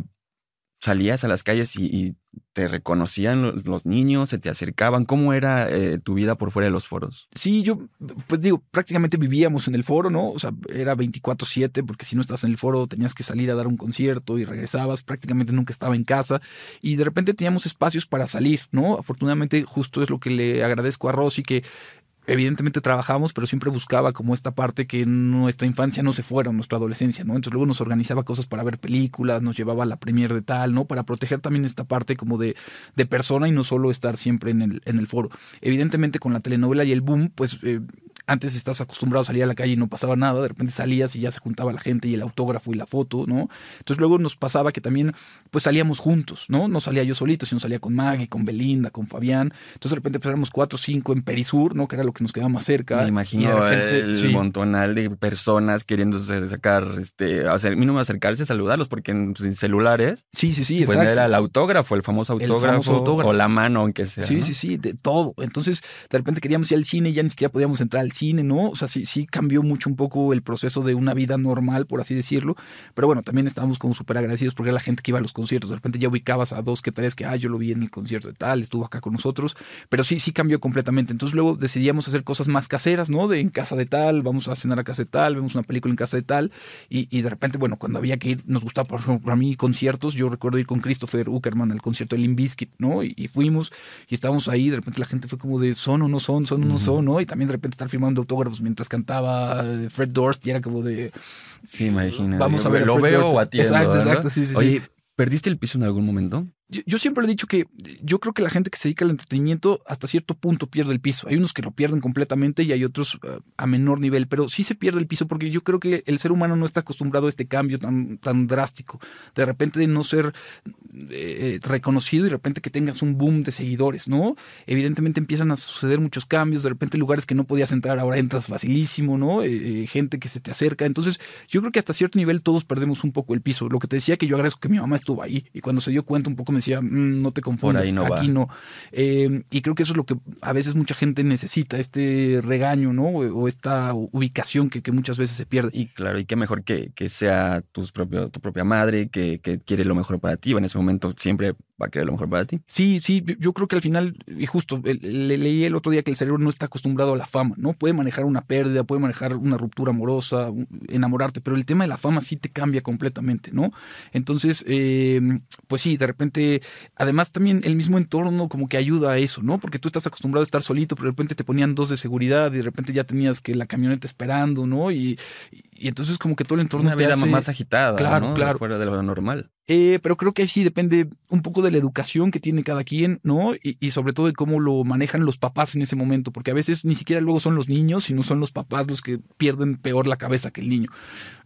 salías a las calles y, te reconocían los, niños, se te acercaban. ¿Cómo era eh, tu vida por fuera de los foros? Sí, yo, pues digo, prácticamente vivíamos en el foro, ¿no? O sea, era 24/7 porque si no estás en el foro tenías que salir a dar un concierto y regresabas, prácticamente nunca estaba en casa y de repente teníamos espacios para salir, ¿no? Afortunadamente justo es lo que le agradezco a Rosy que evidentemente trabajamos, pero siempre buscaba como esta parte que nuestra infancia no se fuera, nuestra adolescencia, ¿no? Entonces luego nos organizaba cosas para ver películas, nos llevaba a la premier de tal, ¿no? Para proteger también esta parte como de, de persona y no solo estar siempre en el, en el foro. Evidentemente con la telenovela y el boom, pues eh, antes estás acostumbrado a salir a la calle y no pasaba nada, de repente salías y ya se juntaba la gente y el autógrafo y la foto, ¿no? Entonces luego nos pasaba que también pues salíamos juntos, ¿no? No salía yo solito, sino salía con Maggie, con Belinda, con Fabián. Entonces de repente pues éramos cuatro o cinco en Perisur, ¿no? Que era lo que nos quedaba más cerca. Me imagino el montonal de personas queriendo sacar, este, hacer, mínimo acercarse, saludarlos, porque en, pues, celulares. Sí, sí, sí, pues era el autógrafo, el famoso autógrafo, o la mano, aunque sea. Sí, sí, sí, de todo. Entonces de repente queríamos ir al cine y ya ni siquiera podíamos entrar al cine, ¿no? O sea, sí, sí cambió mucho un poco el proceso de una vida normal, por así decirlo. Pero bueno, también estábamos como súper agradecidos porque era la gente que iba a los conciertos. De repente ya ubicabas a dos que tres que, ah, yo lo vi en el concierto de tal, estuvo acá con nosotros. Pero sí, sí cambió completamente. Entonces luego decidíamos hacer cosas más caseras, ¿no? De en casa de tal, vamos a cenar a casa de tal, vemos una película en casa de tal. Y, y de repente, bueno, cuando había que ir, nos gustaba, por ejemplo, para mí conciertos. Yo recuerdo ir con Christopher Uckerman al concierto de Limp Bizkit, ¿no? Y, fuimos y estábamos ahí. De repente la gente fue como de son o no son, son o no son, ¿no? Y también de repente estar firmando autógrafos mientras cantaba eh, Fred Durst y era como de... Sí, imagino. Vamos a ver. Lo veo o atiendo. Exacto, exacto, sí, sí. Oye, ¿perdiste el piso en algún momento? Yo, siempre he dicho que yo creo que la gente que se dedica al entretenimiento hasta cierto punto pierde el piso. Hay unos que lo pierden completamente y hay otros eh, a menor nivel, pero sí se pierde el piso porque yo creo que el ser humano no está acostumbrado a este cambio tan, tan drástico. De repente de no ser eh, reconocido y de repente que tengas un boom de seguidores, ¿no? Evidentemente empiezan a suceder muchos cambios, de repente lugares que no podías entrar ahora entras facilísimo, ¿no? Eh, gente que se te acerca. Entonces yo creo que hasta cierto nivel todos perdemos un poco el piso. Lo que te decía que yo agradezco que mi mamá estuvo ahí y cuando se dio cuenta un poco decía, mm, no te confundas, aquí no. Eh, y creo que eso es lo que a veces mucha gente necesita, este regaño, ¿no? O, esta ubicación que, que, muchas veces se pierde. Y claro, y qué mejor que, que sea tus propio, tu propia madre, que, que quiere lo mejor para ti, en ese momento siempre va a querer lo mejor para ti. Sí, sí, yo, creo que al final, y justo, le, leí el otro día que el cerebro no está acostumbrado a la fama, ¿no? Puede manejar una pérdida, puede manejar una ruptura amorosa, enamorarte, pero el tema de la fama sí te cambia completamente, ¿no? Entonces, eh, pues sí, de repente, además también el mismo entorno como que ayuda a eso, ¿no? Porque tú estás acostumbrado a estar solito, pero de repente te ponían dos de seguridad y de repente ya tenías que la camioneta esperando, ¿no? Y, y entonces como que todo el entorno una vida más agitada, claro, claro, fuera de lo normal. Eh, pero creo que ahí sí depende un poco de la educación que tiene cada quien, ¿no? Y, sobre todo de cómo lo manejan los papás en ese momento, porque a veces ni siquiera luego son los niños, sino son los papás los que pierden peor la cabeza que el niño.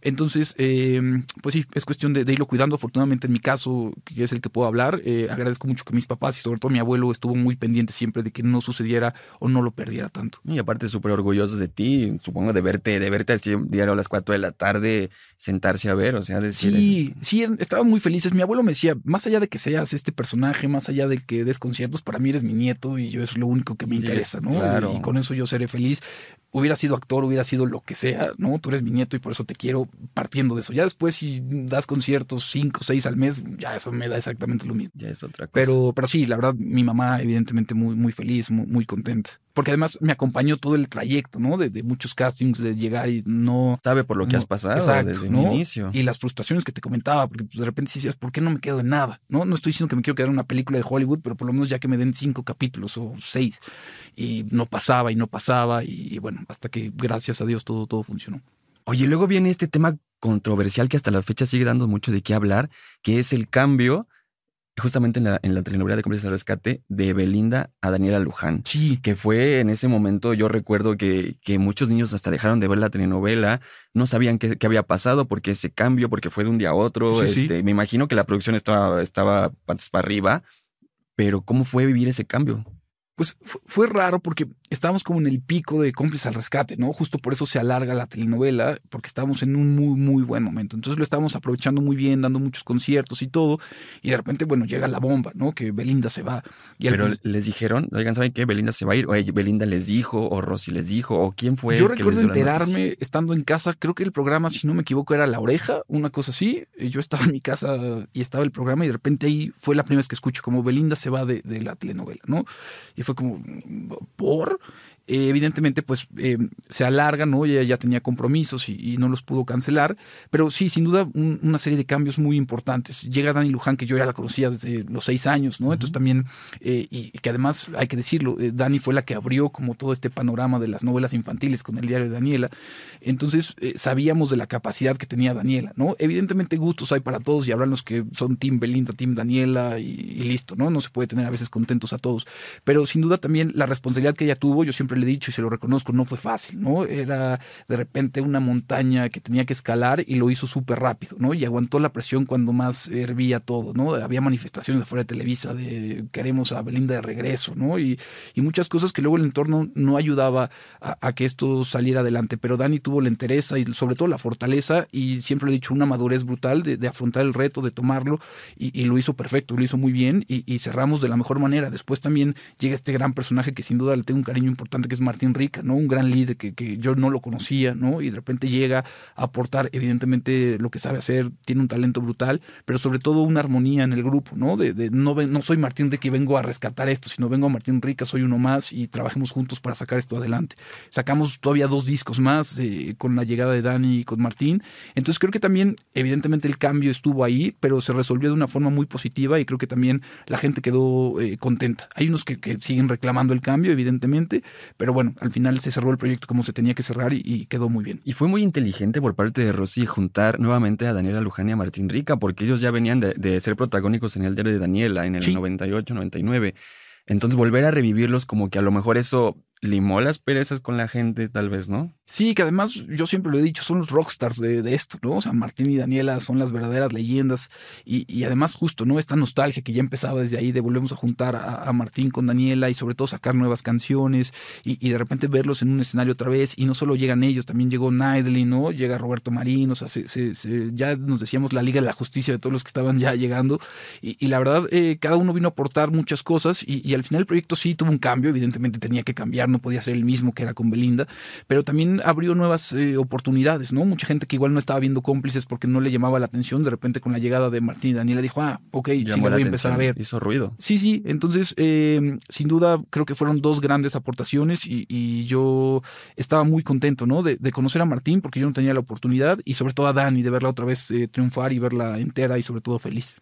Entonces, em, pues sí, es cuestión de, irlo cuidando. Afortunadamente, en mi caso, que es el que puedo hablar, eh, agradezco mucho que mis papás y sobre todo mi abuelo estuvo muy pendiente siempre de que no sucediera o no lo perdiera tanto. Y aparte, súper orgullosos de ti, supongo de verte, de verte al diario a las 4 de la tarde, sentarse a ver, o sea, decir. Sí, sí, estaban muy felices. Mi abuelo me decía, más allá de que seas este personaje, más allá de que des conciertos, para mí eres mi nieto y yo es lo único que me interesa, ¿no? Claro. Y, con eso yo seré feliz. Hubiera sido actor, hubiera sido lo que sea, ¿no? Tú eres mi nieto y por eso te quiero partiendo de eso. Ya después, si das conciertos cinco, seis al mes, ya eso me da exactamente lo mismo. Ya es otra cosa. Pero, pero sí, la verdad, mi mamá, evidentemente, muy, muy feliz, muy contenta porque además me acompañó todo el trayecto, ¿no? De, muchos castings, de llegar y no... Sabe por lo que has pasado desde inicio. Y las frustraciones que te comentaba, porque pues, de repente decías, ¿por qué no me quedo en nada? ¿No? no estoy diciendo que me quiero quedar en una película de Hollywood, pero por lo menos ya que me den cinco capítulos o seis. Y no pasaba y no pasaba y, bueno, hasta que gracias a Dios todo, todo funcionó. Oye, luego viene este tema controversial que hasta la fecha sigue dando mucho de qué hablar, que es el cambio justamente en la, en la telenovela de Cómplices al Rescate de Belinda a Daniela Luján. Sí. Que fue en ese momento, yo recuerdo que, que muchos niños hasta dejaron de ver la telenovela, no sabían qué, qué había pasado, porque ese cambio, porque fue de un día a otro. Sí, sí. este, Me imagino que la producción estaba, estaba patas para arriba, pero ¿cómo fue vivir ese cambio? Pues fu- fue raro porque estábamos como en el pico de cómplices al rescate, ¿no? Justo por eso se alarga la telenovela, porque estábamos en un muy, muy buen momento. Entonces lo estábamos aprovechando muy bien, dando muchos conciertos y todo. Y de repente, bueno, llega la bomba, ¿no? Que Belinda se va. Y Pero les dijeron, oigan, ¿saben qué? Belinda se va a ir, o ella- Belinda les dijo, o Rosy les dijo, o quién fue. Yo recuerdo enterarme estando en casa, creo que el programa, si no me equivoco, era La Oreja, una cosa así. Eh, Yo estaba en mi casa y estaba el programa y de repente ahí fue la primera vez que escucho como Belinda se va de, de la telenovela, ¿no? Y fue como, ¿por? Eh, evidentemente, pues eh, se alarga, ¿no? Ella ya tenía compromisos y, y no los pudo cancelar, pero sí, sin duda, un- una serie de cambios muy importantes. Llega Dani Luján, que yo ya la conocía desde los seis años, ¿no? Entonces también, eh, y, y que además, hay que decirlo, eh, Dani fue la que abrió como todo este panorama de las novelas infantiles con el diario de Daniela. Entonces, sabíamos de la capacidad que tenía Daniela, ¿no? Evidentemente, gustos hay para todos y habrán los que son Team Belinda, Team Daniela y, y listo, ¿no? No se puede tener a veces contentos a todos. Pero sin duda también la responsabilidad que ella tuvo, yo siempre le he dicho y se lo reconozco, no fue fácil, ¿no? Era de repente una montaña que tenía que escalar y lo hizo súper rápido, ¿no? Y aguantó la presión cuando más hervía todo, ¿no? Había manifestaciones afuera de Televisa de queremos a Belinda de regreso, ¿no? Y, y muchas cosas que luego el entorno no ayudaba a, que esto saliera adelante. Pero Dani tuvo la entereza y sobre todo la fortaleza y siempre lo he dicho, una madurez brutal de, afrontar el reto, de tomarlo y, lo hizo perfecto, lo hizo muy bien y cerramos de la mejor manera. Después también llega este gran personaje que sin duda le tengo un cariño importante que es Martín Rica, ¿no? Un gran líder que, que yo no lo conocía, ¿no? Y de repente llega a aportar evidentemente lo que sabe hacer, tiene un talento brutal, pero sobre todo una armonía en el grupo, ¿no? De, de no, no soy Martín Rica y vengo a rescatar esto, sino vengo a Martín Rica, soy uno más y trabajemos juntos para sacar esto adelante. Sacamos todavía dos discos más eh, con la llegada de Dani y con Martín. Entonces creo que también, evidentemente, el cambio estuvo ahí, pero se resolvió de una forma muy positiva y creo que también la gente quedó eh, contenta. Hay unos que, que siguen reclamando el cambio, evidentemente, pero bueno, al final se cerró el proyecto como se tenía que cerrar y, y quedó muy bien. Y fue muy inteligente por parte de Rosy juntar nuevamente a Daniela Luján y a Martín Rica, porque ellos ya venían de, de ser protagónicos en el diario de Daniela en el Sí. 98, 99. Entonces volver a revivirlos como que a lo mejor eso limó las perezas con la gente, tal vez, ¿no? Sí, que además yo siempre lo he dicho, son los rockstars de, de esto, ¿no? O sea, Martín y Daniela son las verdaderas leyendas y, y además justo, ¿no? Esta nostalgia que ya empezaba desde ahí de volvemos a juntar a, Martín con Daniela y sobre todo sacar nuevas canciones y, y de repente verlos en un escenario otra vez y no solo llegan ellos, también llegó Nidley, ¿no? Llega Roberto Marín, o sea, se- se- se- ya nos decíamos la Liga de la Justicia de todos los que estaban ya llegando y, y la verdad eh, cada uno vino a aportar muchas cosas y, y al final el proyecto sí tuvo un cambio, evidentemente tenía que cambiar, no podía ser el mismo que era con Belinda, pero también abrió nuevas eh, oportunidades, ¿no? Mucha gente que igual no estaba viendo cómplices porque no le llamaba la atención, de repente con la llegada de Martín y Daniela dijo, ah, ok, sí Llamó la la voy a empezar a ver. Hizo ruido. Sí, sí, entonces eh, sin duda creo que fueron dos grandes aportaciones y, y yo estaba muy contento, ¿no? De, de conocer a Martín porque yo no tenía la oportunidad y sobre todo a Dani de verla otra vez eh, triunfar y verla entera y sobre todo feliz.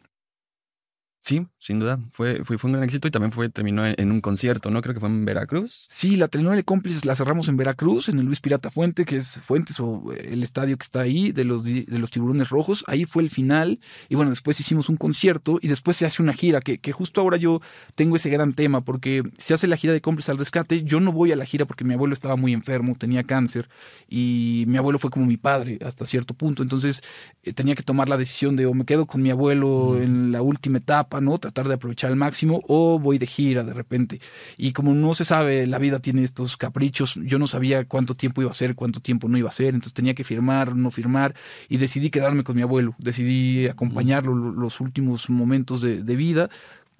Sí, sin duda. Fue, fue, fue un gran éxito y también fue, terminó en, en un concierto, ¿no? Creo que fue en Veracruz. Sí, la telenovela de cómplices la cerramos en Veracruz, en el Luis Pirata Fuente, que es Fuentes o eh, el estadio que está ahí de los, de los tiburones rojos. Ahí fue el final. Y bueno, después hicimos un concierto y después se hace una gira, que, que justo ahora yo tengo ese gran tema, porque se hace la gira de cómplices al rescate. Yo no voy a la gira porque mi abuelo estaba muy enfermo, tenía cáncer y mi abuelo fue como mi padre hasta cierto punto. Entonces eh, tenía que tomar la decisión de o me quedo con mi abuelo en la última etapa, ¿no? Tratar de aprovechar al máximo o voy de gira de repente. Y como no se sabe, la vida tiene estos caprichos, yo no sabía cuánto tiempo iba a ser, cuánto tiempo no iba a ser, entonces tenía que firmar, no firmar, y decidí quedarme con mi abuelo, decidí acompañarlo lo- los últimos momentos de vida,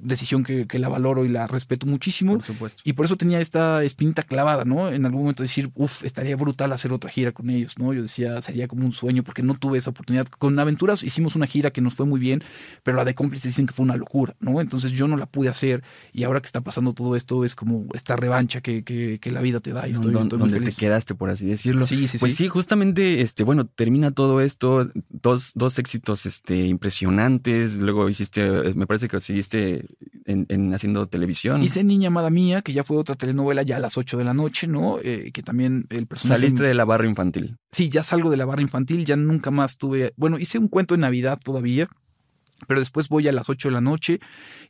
decisión que, que la valoro y la respeto muchísimo. Por supuesto. Y por eso tenía esta espinita clavada, ¿no? En algún momento decir, uff, estaría brutal hacer otra gira con ellos, ¿no? Yo decía, sería como un sueño porque no tuve esa oportunidad. Con Aventuras hicimos una gira que nos fue muy bien, pero la de cómplices dicen que fue una locura, ¿no? Entonces yo no la pude hacer y ahora que está pasando todo esto es como esta revancha que, que, que la vida te da y estoy, Don- estoy muy donde te feliz. quedaste, por así decirlo. Sí, sí, Pues sí. sí, justamente, este, bueno, termina todo esto, dos, dos éxitos este, impresionantes, luego hiciste, me parece que seguiste en, haciendo televisión. Hice Niña Amada Mía, que ya fue otra telenovela ya a las 8 de la noche, ¿no? Eh, que también el personaje... Saliste de la barra infantil. Sí, ya salgo de la barra infantil, ya nunca más tuve... Bueno, hice un cuento de Navidad todavía, pero después voy a las 8 de la noche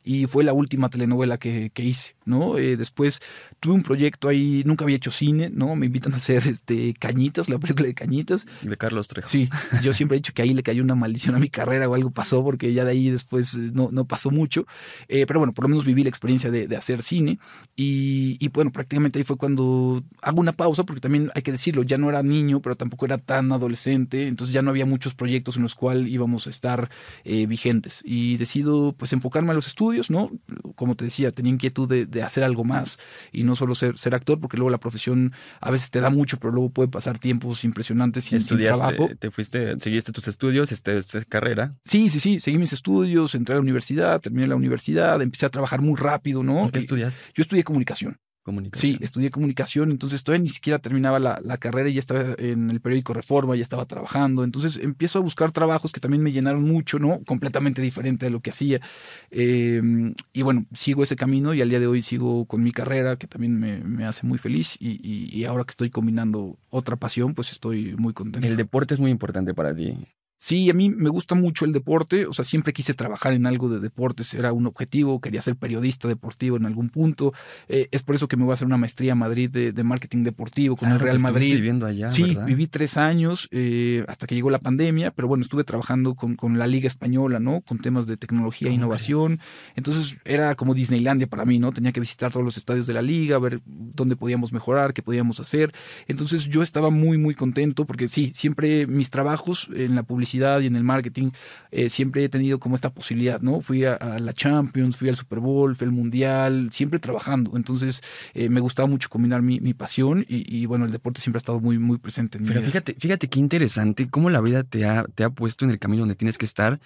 y fue la última telenovela que, que hice, ¿no? Eh, después tuve un proyecto ahí, nunca había hecho cine, ¿no? Me invitan a hacer este Cañitas, la película de Cañitas. De Carlos Trejo. Sí, yo siempre he dicho que ahí le cayó una maldición a mi carrera o algo pasó porque ya de ahí después eh, no, no pasó mucho. Eh, pero bueno, por lo menos viví la experiencia de, de hacer cine y, y, bueno, prácticamente ahí fue cuando hago una pausa porque también hay que decirlo, ya no era niño, pero tampoco era tan adolescente, entonces ya no había muchos proyectos en los cuales íbamos a estar vigentes y decido pues enfocarme a los estudios, ¿no? Como te decía, tenía inquietud de, hacer algo más y no solo ser, ser, actor, porque luego la profesión a veces te da mucho, pero luego puede pasar tiempos impresionantes sin, sin trabajo. ¿Te fuiste, seguiste tus estudios, esta, carrera? Sí, sí, sí, seguí mis estudios, entré a la universidad, terminé la universidad, empecé a trabajar muy rápido, ¿no? ¿Qué estudiaste? Yo estudié comunicación. Comunicación. Sí, estudié comunicación, entonces todavía ni siquiera terminaba la, la, carrera y ya estaba en el periódico Reforma, ya estaba trabajando. Entonces empiezo a buscar trabajos que también me llenaron mucho, ¿no? Completamente diferente de lo que hacía. Em, y bueno, sigo ese camino y al día de hoy sigo con mi carrera, que también me, me hace muy feliz. Y, y, y, ahora que estoy combinando otra pasión, pues estoy muy contento. El deporte es muy importante para ti. Sí, a mí me gusta mucho el deporte, o sea, siempre quise trabajar en algo de deportes, era un objetivo, quería ser periodista deportivo en algún punto. Eh, es por eso que me voy a hacer una maestría a Madrid de, marketing deportivo con el Real Madrid. viviendo allá, sí, viví tres años eh, hasta que llegó la pandemia, pero bueno, estuve trabajando con, con la Liga Española, ¿no? Con temas de tecnología e innovación. Entonces era como Disneylandia para mí, ¿no? Tenía que visitar todos los estadios de la liga, ver dónde podíamos mejorar, qué podíamos hacer. Entonces yo estaba muy, muy contento porque sí, siempre mis trabajos en la publicidad y en el marketing, eh, siempre he tenido como esta posibilidad, ¿no? Fui a, la Champions, fui al Super Bowl, fui al Mundial, siempre trabajando. Entonces, eh, me gustaba mucho combinar mi, pasión y, bueno, el deporte siempre ha estado muy, muy presente en Pero mi vida. fíjate, fíjate qué interesante cómo la vida te ha, te ha puesto en el camino donde tienes que estar,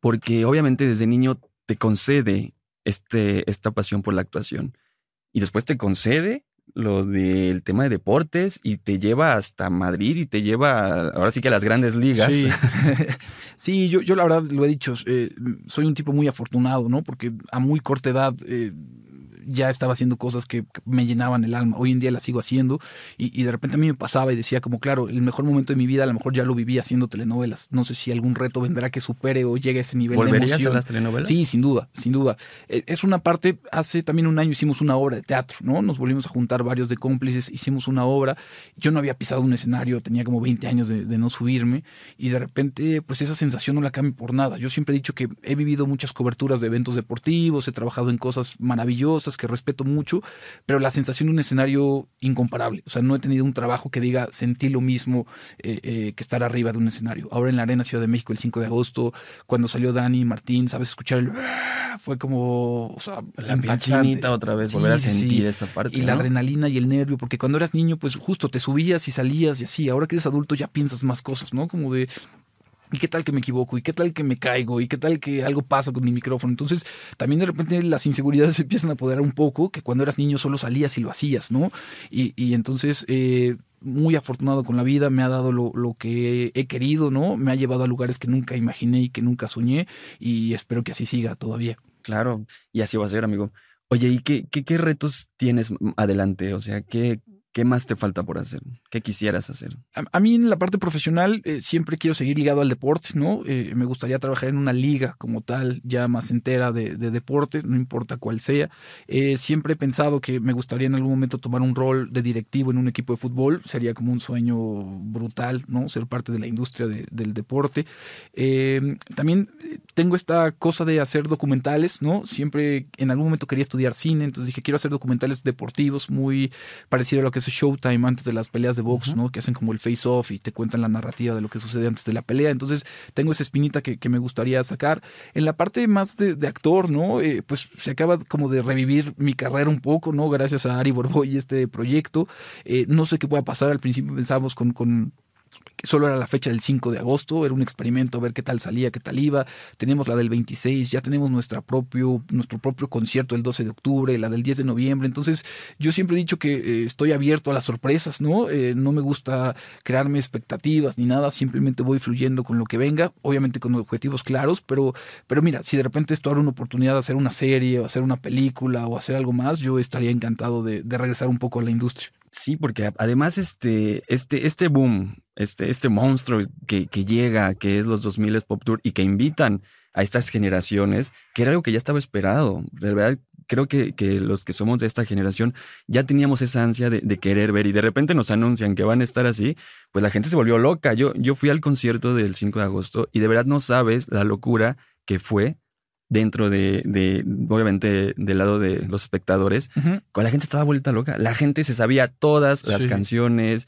porque obviamente desde niño te concede este, esta pasión por la actuación y después te concede lo del tema de deportes y te lleva hasta Madrid y te lleva ahora sí que a las grandes ligas. Sí, sí yo, yo la verdad lo he dicho, eh, soy un tipo muy afortunado, ¿no? Porque a muy corta edad eh, ya estaba haciendo cosas que me llenaban el alma. Hoy en día las sigo haciendo y, de repente a mí me pasaba y decía como, claro, el mejor momento de mi vida a lo mejor ya lo viví haciendo telenovelas. No sé si algún reto vendrá que supere o llegue a ese nivel ¿Volverías de emoción. a las telenovelas? Sí, sin duda, sin duda. Eh, es una parte, hace también un año hicimos una obra de teatro, ¿no? Nos volvimos a juntar varios de cómplices, hicimos una obra. Yo no había pisado un escenario, tenía como 20 años de, de no subirme y de repente pues esa sensación no la cambio por nada. Yo siempre he dicho que he vivido muchas coberturas de eventos deportivos, he trabajado en cosas maravillosas que respeto mucho pero la sensación de un escenario incomparable. O sea, no he tenido un trabajo que diga sentí lo mismo eh, eh, que estar arriba de un escenario. Ahora en la Arena Ciudad de México el 5 de agosto, cuando salió Dani Martín, sabes escuchar el fue como, o sea, la pinchinita otra vez, volver a sentir esa parte. Y la adrenalina y el nervio, porque cuando eras niño, pues justo te subías y salías y así. Ahora que eres adulto ya piensas más cosas, ¿no? Como de ¿Y qué tal que me equivoco? ¿Y qué tal que me caigo? ¿Y qué tal que algo pasa con mi micrófono? Entonces, también de repente las inseguridades se empiezan a apoderar un poco, que cuando eras niño solo salías y lo hacías, ¿no? Y, entonces, eh, muy afortunado con la vida, me ha dado lo, lo, que he querido, ¿no? Me ha llevado a lugares que nunca imaginé y que nunca soñé, y espero que así siga todavía. Claro, y así va a ser, amigo. Oye, ¿y qué, qué, qué retos tienes adelante? O sea, ¿qué, ¿Qué más te falta por hacer? ¿Qué quisieras hacer? A, mí en la parte profesional eh, siempre quiero seguir ligado al deporte, ¿no? Eh, me gustaría trabajar en una liga como tal, ya más entera de, deporte, no importa cuál sea. Eh, siempre he pensado que me gustaría en algún momento tomar un rol de directivo en un equipo de fútbol. Sería como un sueño brutal, ¿no? Ser parte de la industria del deporte. también tengo esta cosa de hacer documentales, ¿no? Siempre en algún momento quería estudiar cine, entonces dije, quiero hacer documentales deportivos muy parecido a lo que Showtime antes de las peleas de box, ¿no? Que hacen como el face-off y te cuentan la narrativa de lo que sucede antes de la pelea. Entonces, tengo esa espinita que, me gustaría sacar. En la parte más de, actor, ¿no? Eh, pues se acaba como de revivir mi carrera un poco, ¿no? Gracias a Ari Borboy y este proyecto. Eh, no sé qué pueda pasar. Al principio pensábamos con, con solo era la fecha del 5 de agosto, era un experimento, a ver qué tal salía, qué tal iba. Tenemos la del 26, ya tenemos nuestra propio, nuestro propio concierto el 12 de octubre, la del 10 de noviembre. Entonces, yo siempre he dicho que eh, estoy abierto a las sorpresas, ¿no? Eh, no me gusta crearme expectativas ni nada, simplemente voy fluyendo con lo que venga, obviamente con objetivos claros, pero, pero mira, si de repente esto abre una oportunidad de hacer una serie o hacer una película o hacer algo más, yo estaría encantado de, de regresar un poco a la industria. Sí, porque además este, este, este boom, este, este monstruo que, que llega, que es los 2000 Pop Tour y que invitan a estas generaciones, que era algo que ya estaba esperado. De verdad, creo que, que los que somos de esta generación ya teníamos esa ansia de, de, querer ver y de repente nos anuncian que van a estar así, pues la gente se volvió loca. Yo, yo fui al concierto del 5 de agosto y de verdad no sabes la locura que fue dentro de, de, obviamente, del lado de los espectadores, uh -huh. la gente estaba vuelta loca. La gente se sabía todas las sí. canciones.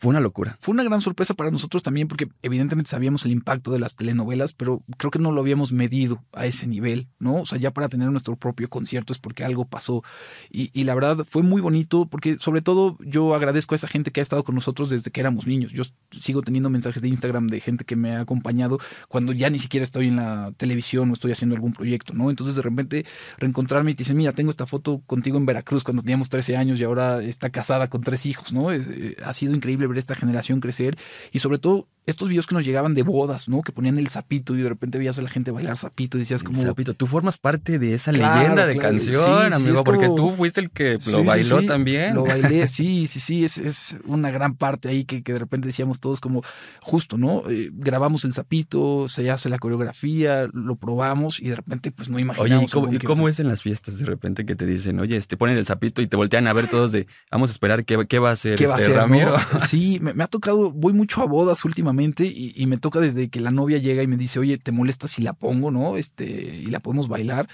Fue una locura. Fue una gran sorpresa para nosotros también porque evidentemente sabíamos el impacto de las telenovelas, pero creo que no lo habíamos medido a ese nivel, ¿no? O sea, ya para tener nuestro propio concierto es porque algo pasó. Y, y la verdad fue muy bonito porque sobre todo yo agradezco a esa gente que ha estado con nosotros desde que éramos niños. Yo sigo teniendo mensajes de Instagram de gente que me ha acompañado cuando ya ni siquiera estoy en la televisión o estoy haciendo algún proyecto, ¿no? Entonces de repente reencontrarme y te dicen, mira, tengo esta foto contigo en Veracruz cuando teníamos 13 años y ahora está casada con tres hijos, ¿no? Eh, ha sido increíble ver esta generación crecer y sobre todo estos videos que nos llegaban de bodas, ¿no? Que ponían el sapito y de repente veías a la gente bailar sapito y decías como... El sapito, tú formas parte de esa claro, leyenda de claro. canción, sí, amigo, sí, porque como... tú fuiste el que lo sí, bailó también. Lo bailé, sí, sí, sí, es, es una gran parte ahí que, que, de repente decíamos todos como, justo, ¿no? Eh, grabamos el sapito, se hace la coreografía, lo probamos y de repente pues no imaginamos... Oye, ¿y cómo, ¿y cómo es en las fiestas de repente que te dicen, oye, te este, ponen el sapito y te voltean a ver todos de, vamos a esperar qué, qué va a hacer ¿Qué este va a hacer, Ramiro? ¿no? Sí, me, me, ha tocado, voy mucho a bodas últimamente y, y, me toca desde que la novia llega y me dice, oye, ¿te molesta si la pongo, no? Este, y la podemos bailar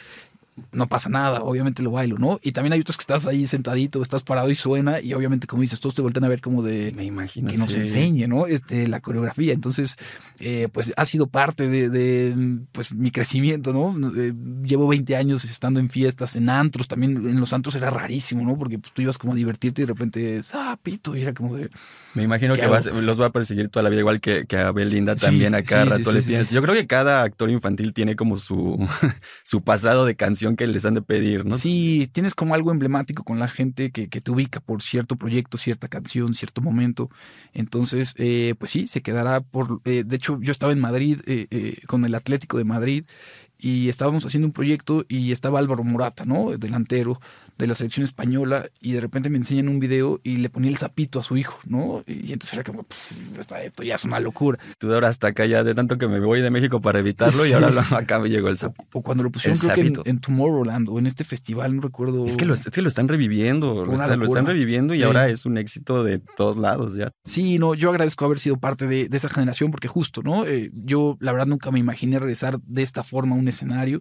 no pasa nada, obviamente lo bailo, ¿no? Y también hay otros que estás ahí sentadito, estás parado y suena, y obviamente, como dices, todos te voltean a ver como de me imagino que nos sí. enseñe, ¿no? Este, la coreografía. Entonces, eh, pues ha sido parte de, de, pues mi crecimiento, ¿no? Eh, llevo 20 años estando en fiestas, en antros, también en los antros era rarísimo, ¿no? Porque pues, tú ibas como a divertirte y de repente, ah, pito, y era como de. Me imagino que vas, los va a perseguir toda la vida, igual que, que a Belinda también sí, a cada sí, rato sí, les tienes. Yo creo que cada actor infantil tiene como su, su pasado de canción que les han de pedir, ¿no? Sí, tienes como algo emblemático con la gente que, te ubica por cierto proyecto, cierta canción, cierto momento. Entonces, eh, pues sí, se quedará por... Eh, de hecho, yo estaba en Madrid eh, con el Atlético de Madrid y estábamos haciendo un proyecto y estaba Álvaro Morata, ¿no? Delantero de la selección española y de repente me enseñan un video y le ponía el sapito a su hijo, ¿no? Y entonces era como, esto ya es una locura. Tú ahora hasta acá ya de tanto que me voy de México para evitarlo sí. y ahora acá me llegó el sapito. O, o cuando lo pusieron creo que en, en, Tomorrowland o en este festival, no recuerdo. Es que lo, es que lo están reviviendo, lo, está, lo, están reviviendo y sí. ahora es un éxito de todos lados ya. Sí, no, yo agradezco haber sido parte de, de esa generación porque justo, ¿no? Eh, yo la verdad nunca me imaginé regresar de esta forma a un escenario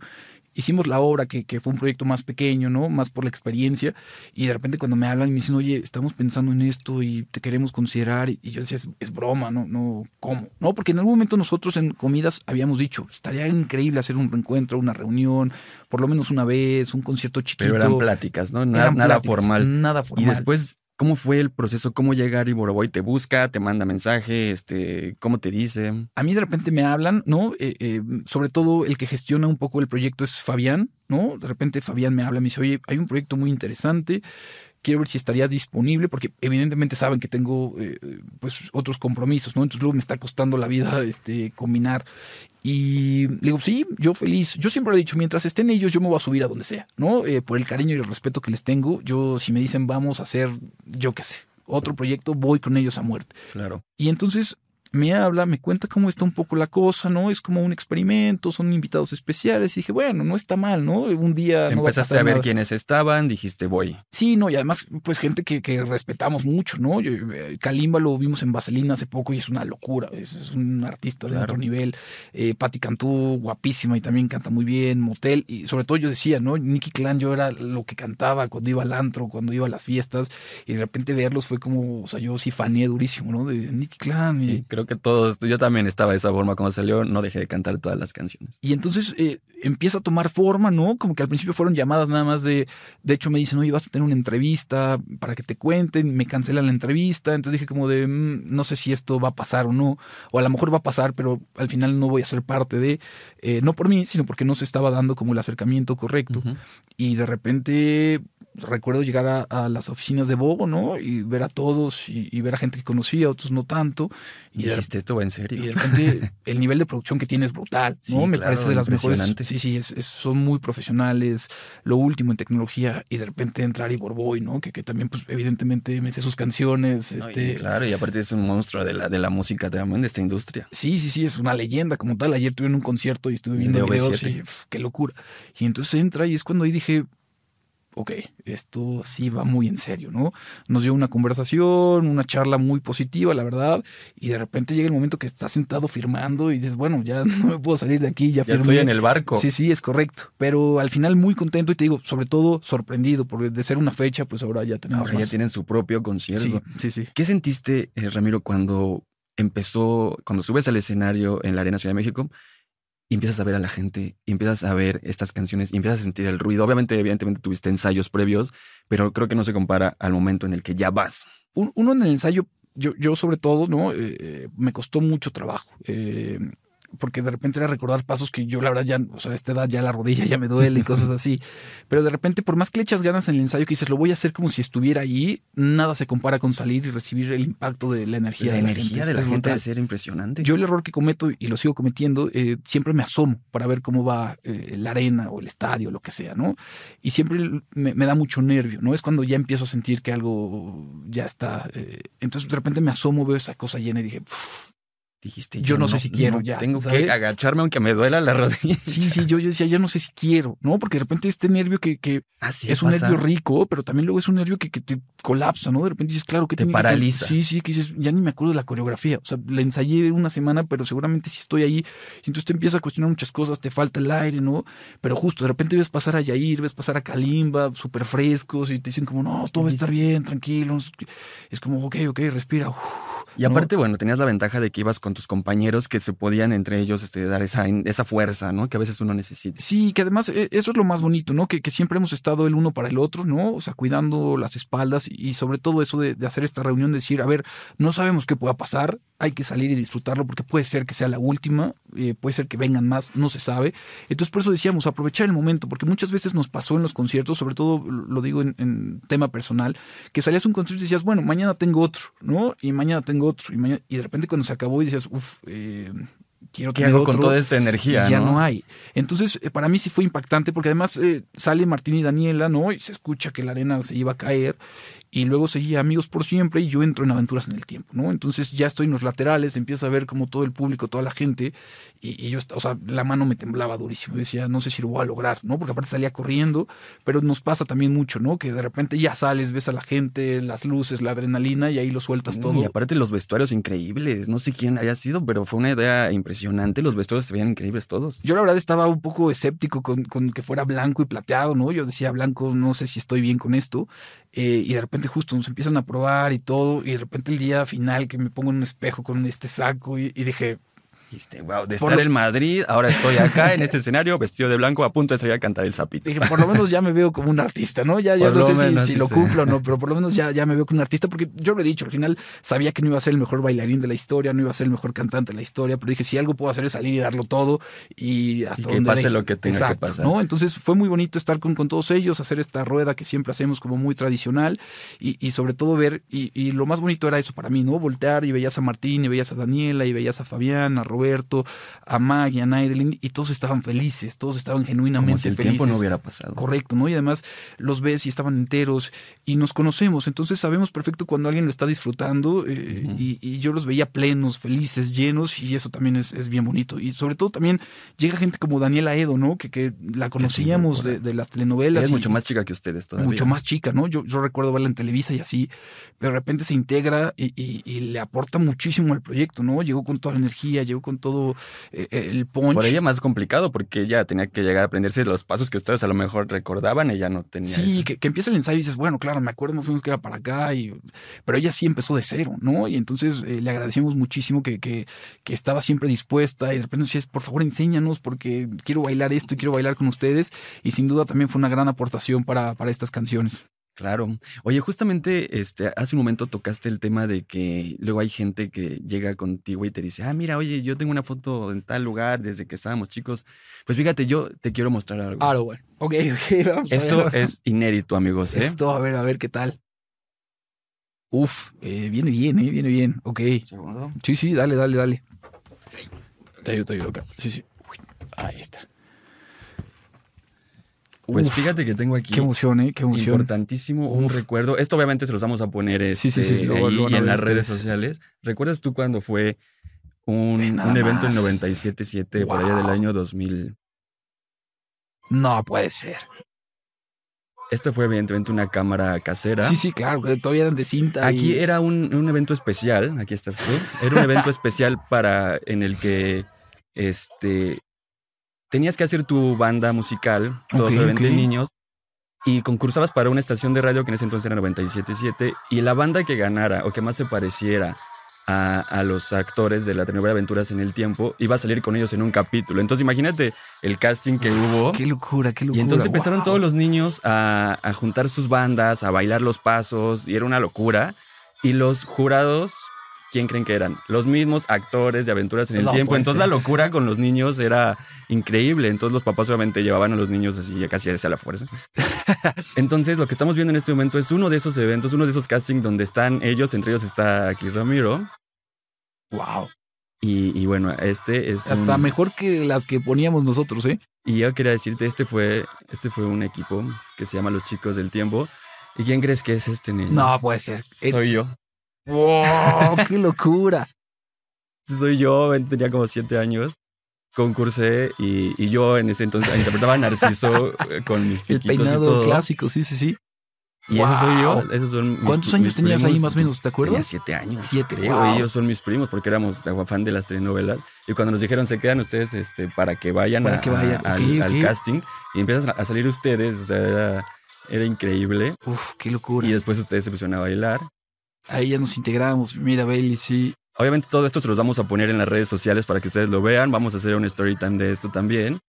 hicimos la obra, que, que, fue un proyecto más pequeño, ¿no? Más por la experiencia. Y de repente cuando me hablan y me dicen, oye, estamos pensando en esto y te queremos considerar. Y yo decía, es, es, broma, ¿no? No, ¿cómo? No, porque en algún momento nosotros en comidas habíamos dicho, estaría increíble hacer un reencuentro, una reunión, por lo menos una vez, un concierto chiquito. Pero eran pláticas, ¿no? Nada, nada pláticas, formal. Nada formal. Y después ¿Cómo fue el proceso? ¿Cómo llega y Boroboy te busca, te manda mensaje? Este, ¿Cómo te dice? A mí de repente me hablan, ¿no? Eh, eh, sobre todo el que gestiona un poco el proyecto es Fabián, ¿no? De repente Fabián me habla, me dice, oye, hay un proyecto muy interesante, quiero ver si estarías disponible, porque evidentemente saben que tengo eh, pues otros compromisos, ¿no? Entonces luego me está costando la vida este, combinar. Y le digo, sí, yo feliz. Yo siempre he dicho, mientras estén ellos, yo me voy a subir a donde sea, ¿no? Eh, por el cariño y el respeto que les tengo, yo si me dicen vamos a hacer, yo qué sé, otro proyecto, voy con ellos a muerte. Claro. Y entonces me habla, me cuenta cómo está un poco la cosa, ¿no? Es como un experimento, son invitados especiales. Y dije, bueno, no está mal, ¿no? Un día. Empezaste no a, ver nada. quiénes estaban, dijiste, voy. Sí, no, y además, pues gente que, que respetamos mucho, ¿no? Yo, Kalimba lo vimos en Vaselina hace poco y es una locura, es, es un artista de claro. otro nivel. Eh, Patti Cantú, guapísima y también canta muy bien, Motel, y sobre todo yo decía, ¿no? Nicky Clan, yo era lo que cantaba cuando iba al antro, cuando iba a las fiestas, y de repente verlos fue como, o sea, yo sí faneé durísimo, ¿no? De Nicky Clan. Y, sí, creo creo que todos, yo también estaba de esa forma cuando salió, no dejé de cantar todas las canciones. Y entonces eh, empieza a tomar forma, ¿no? Como que al principio fueron llamadas nada más de, de hecho me dicen, oye, vas a tener una entrevista para que te cuenten, me cancelan la entrevista, entonces dije como de, mm, no sé si esto va a pasar o no, o a lo mejor va a pasar, pero al final no voy a ser parte de, eh, no por mí, sino porque no se estaba dando como el acercamiento correcto. Y de repente recuerdo llegar a, las oficinas de Bobo, ¿no? Y ver a todos y, ver a gente que conocía, otros no tanto. Y, dijiste, esto va en serio. Y de repente el nivel de producción que tiene es brutal, ¿no? Me parece de las mejores. Sí, sí, es, son muy profesionales, lo último en tecnología y de repente entrar y Borboy, ¿no? Que, que también, pues, evidentemente me sé sus canciones. este... claro, y aparte es un monstruo de la, de la música también, de esta industria. Sí, sí, sí, es una leyenda como tal. Ayer tuve un concierto y estuve viendo videos y qué locura. Y entonces entra y es cuando ahí dije, ok, esto sí va muy en serio, ¿no? Nos dio una conversación, una charla muy positiva, la verdad, y de repente llega el momento que estás sentado firmando y dices, bueno, ya no me puedo salir de aquí, ya, ya estoy en el barco. Sí, sí, es correcto, pero al final muy contento y te digo, sobre todo sorprendido, porque de ser una fecha, pues ahora ya tenemos Ahora ya tienen su propio concierto. Sí, sí, sí. ¿Qué sentiste, eh, Ramiro, cuando empezó, cuando subes al escenario en la Arena Ciudad de México y empiezas a ver a la gente, y empiezas a ver estas canciones, y empiezas a sentir el ruido. Obviamente, evidentemente tuviste ensayos previos, pero creo que no se compara al momento en el que ya vas. Uno en el ensayo, yo, yo sobre todo, ¿no? Eh, eh, me costó mucho trabajo. Eh, porque de repente era recordar pasos que yo la verdad ya, o sea, a esta edad ya la rodilla ya me duele y cosas así. Pero de repente, por más que le echas ganas en el ensayo, que dices, lo voy a hacer como si estuviera ahí, nada se compara con salir y recibir el impacto de la energía. La de energía de la gente de ser impresionante. Yo el error que cometo y lo sigo cometiendo, eh, siempre me asomo para ver cómo va eh, la arena o el estadio, lo que sea, ¿no? Y siempre me, da mucho nervio, ¿no? Es cuando ya empiezo a sentir que algo ya está. Eh, entonces de repente me asomo, veo esa cosa llena y dije, dijiste, yo, no, sé si quiero ya. Tengo que agacharme aunque me duela la rodilla. Sí, sí, yo, yo decía, ya no sé si quiero, ¿no? Porque de repente este nervio que, que es un nervio rico, pero también luego es un nervio que, que te colapsa, ¿no? De repente dices, claro, que te paraliza. sí, sí, que dices, ya ni me acuerdo de la coreografía. O sea, la ensayé una semana, pero seguramente si estoy ahí. Y entonces te empiezas a cuestionar muchas cosas, te falta el aire, ¿no? Pero justo, de repente ves pasar a Yair, ves pasar a Kalimba, súper frescos, y te dicen como, no, todo va a estar bien, tranquilo. Es como, ok, ok, respira. Y aparte, bueno, tenías la ventaja de que ibas con tus compañeros que se podían entre ellos este, dar esa, esa fuerza, ¿no? Que a veces uno necesita. Sí, que además eh, eso es lo más bonito, ¿no? Que, que siempre hemos estado el uno para el otro, ¿no? O sea, cuidando las espaldas y sobre todo eso de, hacer esta reunión, de decir, a ver, no sabemos qué pueda pasar, hay que salir y disfrutarlo porque puede ser que sea la última, eh, puede ser que vengan más, no se sabe. Entonces por eso decíamos, aprovechar el momento, porque muchas veces nos pasó en los conciertos, sobre todo lo digo en, tema personal, que salías un concierto y decías, bueno, mañana tengo otro, ¿no? Y mañana tengo otro, y mañana y de repente cuando se acabó y decías, uff, eh, quiero ¿Qué hago con toda esta energía? Ya ¿no? hay. Entonces, eh, para mí sí fue impactante porque además eh, sale Martín y Daniela, ¿no? Y se escucha que la arena se iba a caer y luego seguía Amigos por Siempre y yo entro en Aventuras en el Tiempo, ¿no? Entonces ya estoy en los laterales, empiezo a ver como todo el público, toda la gente y, yo, o sea, la mano me temblaba durísimo, decía, no sé si lo voy a lograr, ¿no? Porque aparte salía corriendo, pero nos pasa también mucho, ¿no? Que de repente ya sales, ves a la gente, las luces, la adrenalina y ahí lo sueltas todo. Y aparte los vestuarios increíbles, no sé quién haya sido, pero fue una idea impresionante, los vestuarios se veían increíbles todos. Yo la verdad estaba un poco escéptico con, con que fuera blanco y plateado, ¿no? Yo decía, blanco, no sé si estoy bien con esto. Eh, y de repente justo nos empiezan a probar y todo, y de repente el día final que me pongo en un espejo con este saco y dije, de estar en Madrid, ahora estoy acá en este escenario, vestido de blanco, a punto de salir a cantar el zapito. Dije, por lo menos ya me veo como un artista, ¿no? Ya, no sé si, lo cumplo o no, pero por lo menos ya, ya me veo como un artista, porque yo lo he dicho, al final sabía que no iba a ser el mejor bailarín de la historia, no iba a ser el mejor cantante de la historia, pero dije, si algo puedo hacer es salir y darlo todo y hasta que pase lo que tenga que pasar. ¿no? Entonces fue muy bonito estar con, con todos ellos, hacer esta rueda que siempre hacemos como muy tradicional y, y sobre todo ver, y, y, lo más bonito era eso para mí, ¿no? Voltear y veías a Martín y veías a Daniela y veías a Fabián, a Roberto, a Maggie, a Naidelin, y todos estaban felices, todos estaban genuinamente Como si el tiempo no hubiera pasado. Correcto, ¿no? Y además los ves y estaban enteros y nos conocemos, entonces sabemos perfecto cuando alguien lo está disfrutando eh, y, yo los veía plenos, felices, llenos y eso también es, es, bien bonito. Y sobre todo también llega gente como Daniela Edo, ¿no? Que, que la conocíamos de, las telenovelas. es mucho más chica que ustedes todavía. Mucho más chica, ¿no? Yo, yo recuerdo verla en Televisa y así, pero de repente se integra y, y, le aporta muchísimo al proyecto, ¿no? Llegó con toda la energía, llegó con con todo eh, el punch. Por ella más complicado, porque ella tenía que llegar a aprenderse los pasos que ustedes a lo mejor recordaban, ella no tenía. Sí, que, que, empieza el ensayo y dices, bueno, claro, me acuerdo más o menos que era para acá, y, pero ella sí empezó de cero, ¿no? Y entonces eh, le agradecemos muchísimo que, que, que, estaba siempre dispuesta y de repente decía, por favor, enséñanos porque quiero bailar esto y quiero bailar con ustedes. Y sin duda también fue una gran aportación para, para estas canciones. Claro. Oye, justamente este, hace un momento tocaste el tema de que luego hay gente que llega contigo y te dice, ah, mira, oye, yo tengo una foto en tal lugar desde que estábamos chicos. Pues fíjate, yo te quiero mostrar algo. Ah, bueno. Ok, ok. Vamos Esto es inédito, amigos. ¿eh? Esto, a ver, a ver qué tal. Uf, eh, viene bien, eh, viene bien. Ok. ¿Segundo? Sí, sí, dale, dale, dale. Te ayudo, te ayudo acá. Sí, sí. Uy, ahí está. Pues Uf, fíjate que tengo aquí Qué emoción, ¿eh? Qué emoción. importantísimo un Uf. recuerdo. Esto obviamente se los vamos a poner Sí, sí, este, sí, lo- lo ahí y en las redes sociales. ¿Recuerdas tú cuando fue un, un evento en más. 97.7 por allá del Wow. año 2000? No puede ser. Esto fue evidentemente una cámara casera. Sí, sí, claro. Todavía eran de cinta. Aquí y- era un, un evento especial, aquí estás tú. Era un evento especial para en el que este tenías que hacer tu banda musical, todos Ok, obviamente ok. niños, y concursabas para una estación de radio que en ese entonces era 97.7 y la banda que ganara o que más se pareciera a, a los actores de la telenovela Aventuras en el tiempo iba a salir con ellos en un capítulo. Entonces imagínate el casting que hubo. Qué locura, qué locura. Y entonces empezaron wow. todos los niños a, a juntar sus bandas, a bailar los pasos, y era una locura. Y los jurados, ¿quién creen que eran? Los mismos actores de Aventuras en el No Tiempo. puede Entonces la locura con los niños era increíble. Entonces los papás obviamente llevaban a los niños así ya casi hacia la fuerza. Entonces lo que estamos viendo en este momento es uno de esos eventos, uno de esos castings donde están ellos, entre ellos está aquí Ramiro. Wow. Y, y bueno, este es Hasta un- mejor que las que poníamos nosotros, ¿eh? Y yo quería decirte, este fue, este fue un equipo que se llama Los Chicos del Tiempo. ¿Y quién crees que es este niño? No puede ser. Eh, Soy yo. ¡Wow! ¡Qué locura! Soy yo, tenía como siete años. Concursé y, y yo en ese entonces interpretaba a Narciso eh, con mis El piquitos y peinado todo. clásico, sí, sí, sí. Y eso soy yo. Wow. Esos son mis- ¿Cuántos mis años tenías ahí más o menos? ¿Te Tenía acuerdas? siete años. Siete, creo, wow. y ellos son mis primos porque éramos fan de las telenovelas. Y cuando nos dijeron, se quedan ustedes este, para que vayan, Para a- que vayan, a- ok, al, casting y empiezan a salir ustedes. O sea, era, era increíble. Uf, qué locura. Y después ustedes se pusieron a bailar. Ahí ya nos integramos. Mira, Bailey, sí. Obviamente todo esto se los vamos a poner en las redes sociales para que ustedes lo vean. Vamos a hacer un story time de esto también.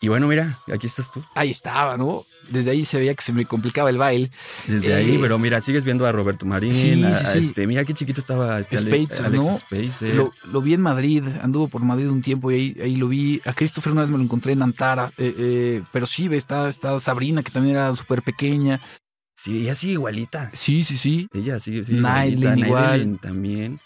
Y bueno, mira, aquí estás tú. Ahí estaba, ¿no? Desde ahí se veía que se me complicaba el baile. Desde Eh, ahí, pero mira, sigues viendo a Roberto Marín. Sí, sí, a sí. Este, mira qué chiquito estaba este Ale- Alex ¿no? Spacer. Lo, lo vi en Madrid, anduvo por Madrid un tiempo y ahí, ahí lo vi. A Christopher una vez me lo encontré en Antara. eh, eh, pero sí, está, está Sabrina, que también era súper pequeña. Sí, ella sigue igualita. Sí, sí, sí. Ella sigue Naidelin igualita. igual. También.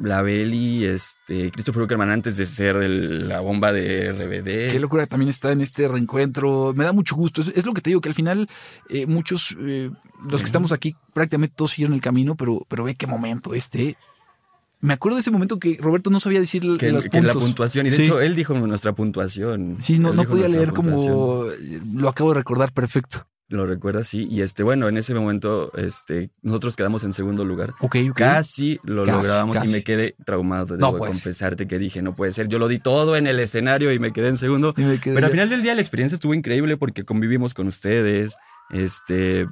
La Beli, este, Christopher Uckerman antes de ser el- la bomba de RBD. Qué locura también está en este reencuentro. Me da mucho gusto. Es, es lo que te digo, que al final eh, muchos, eh, los que estamos aquí, prácticamente todos siguieron el camino, pero, pero ve qué momento este. Me acuerdo de ese momento que Roberto no sabía decir que, los que la puntos. puntuación. Y de Sí. hecho, él dijo nuestra puntuación. Sí, no, Él no podía leer puntuación. como... Lo acabo de recordar perfecto. Lo recuerdas, sí. Y este, bueno, en ese momento, este, nosotros quedamos en segundo lugar. Ok, ok. Casi lo Casi, lográbamos casi. y me quedé traumado. No Debo puede ser. confesarte que dije, no puede ser. Yo lo di todo en el escenario y me quedé en segundo. Quedé- Pero al final del día la experiencia estuvo increíble porque convivimos con ustedes. Este,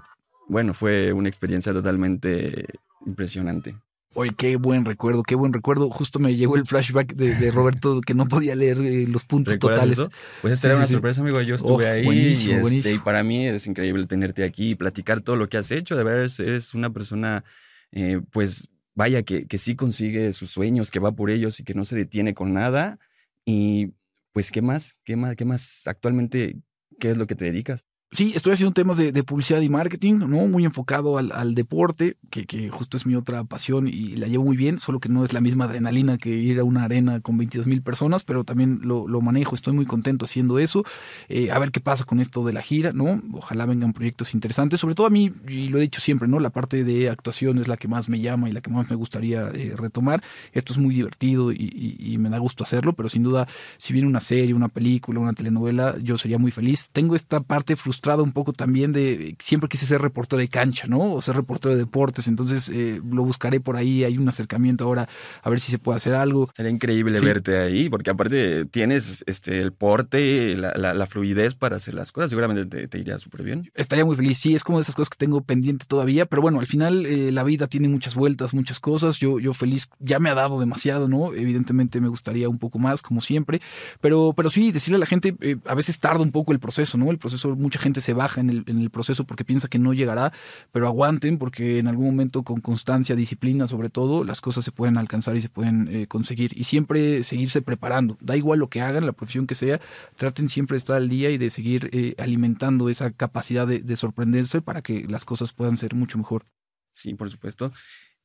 bueno, fue una experiencia totalmente impresionante. Oye, qué buen recuerdo, qué buen recuerdo. Justo me llegó el flashback de, de Roberto que no podía leer eh, los puntos ¿Recuerdas totales. eso? Pues esta Sí, era sí, una sí. sorpresa, amigo. Yo estuve Uf, ahí buenísimo, y, este, buenísimo. y para mí es increíble tenerte aquí y platicar todo lo que has hecho. De verdad, eres, eres una persona, eh, pues, vaya, que, que sí consigue sus sueños, que va por ellos y que no se detiene con nada. Y, pues, ¿qué más? ¿Qué más? ¿Qué más? Actualmente, ¿qué es lo que te dedicas? Sí, estoy haciendo temas de, publicidad y marketing, ¿no? Muy enfocado al, deporte, que, justo es mi otra pasión y la llevo muy bien, solo que no es la misma adrenalina que ir a una arena con 22 mil personas, pero también lo, manejo, estoy muy contento haciendo eso. Eh, a ver qué pasa con esto de la gira, ¿no? Ojalá vengan proyectos interesantes, sobre todo a mí, y lo he dicho siempre, ¿no? La parte de actuación es la que más me llama y la que más me gustaría eh, retomar. Esto es muy divertido y, y- me da gusto hacerlo, pero sin duda, si viene una serie, una película, una telenovela, yo sería muy feliz. Tengo esta parte frustrada frustrado un poco también de siempre quise ser reportero de cancha, ¿no? O ser reportero de deportes, entonces eh, lo buscaré por ahí, hay un acercamiento ahora a ver si se puede hacer algo. Sería increíble verte ahí, porque aparte tienes este el porte, la, la, fluidez para hacer las cosas, seguramente te, iría súper bien. Estaría muy feliz, sí, es como de esas cosas que tengo pendiente todavía, pero bueno, al final eh, la vida tiene muchas vueltas, muchas cosas, yo, yo feliz, ya me ha dado demasiado, ¿no? Evidentemente me gustaría un poco más, como siempre, pero, pero sí, decirle a la gente, eh, a veces tarda un poco el proceso, ¿no? El proceso, mucha gente se baja en el, en el proceso porque piensa que no llegará, pero aguanten porque en algún momento con constancia, disciplina sobre todo, las cosas se pueden alcanzar y se pueden eh, conseguir. Y siempre seguirse preparando, da igual lo que hagan, la profesión que sea, traten siempre de estar al día y de seguir eh, alimentando esa capacidad de sorprenderse para que las cosas puedan ser mucho mejor. Sí, por supuesto.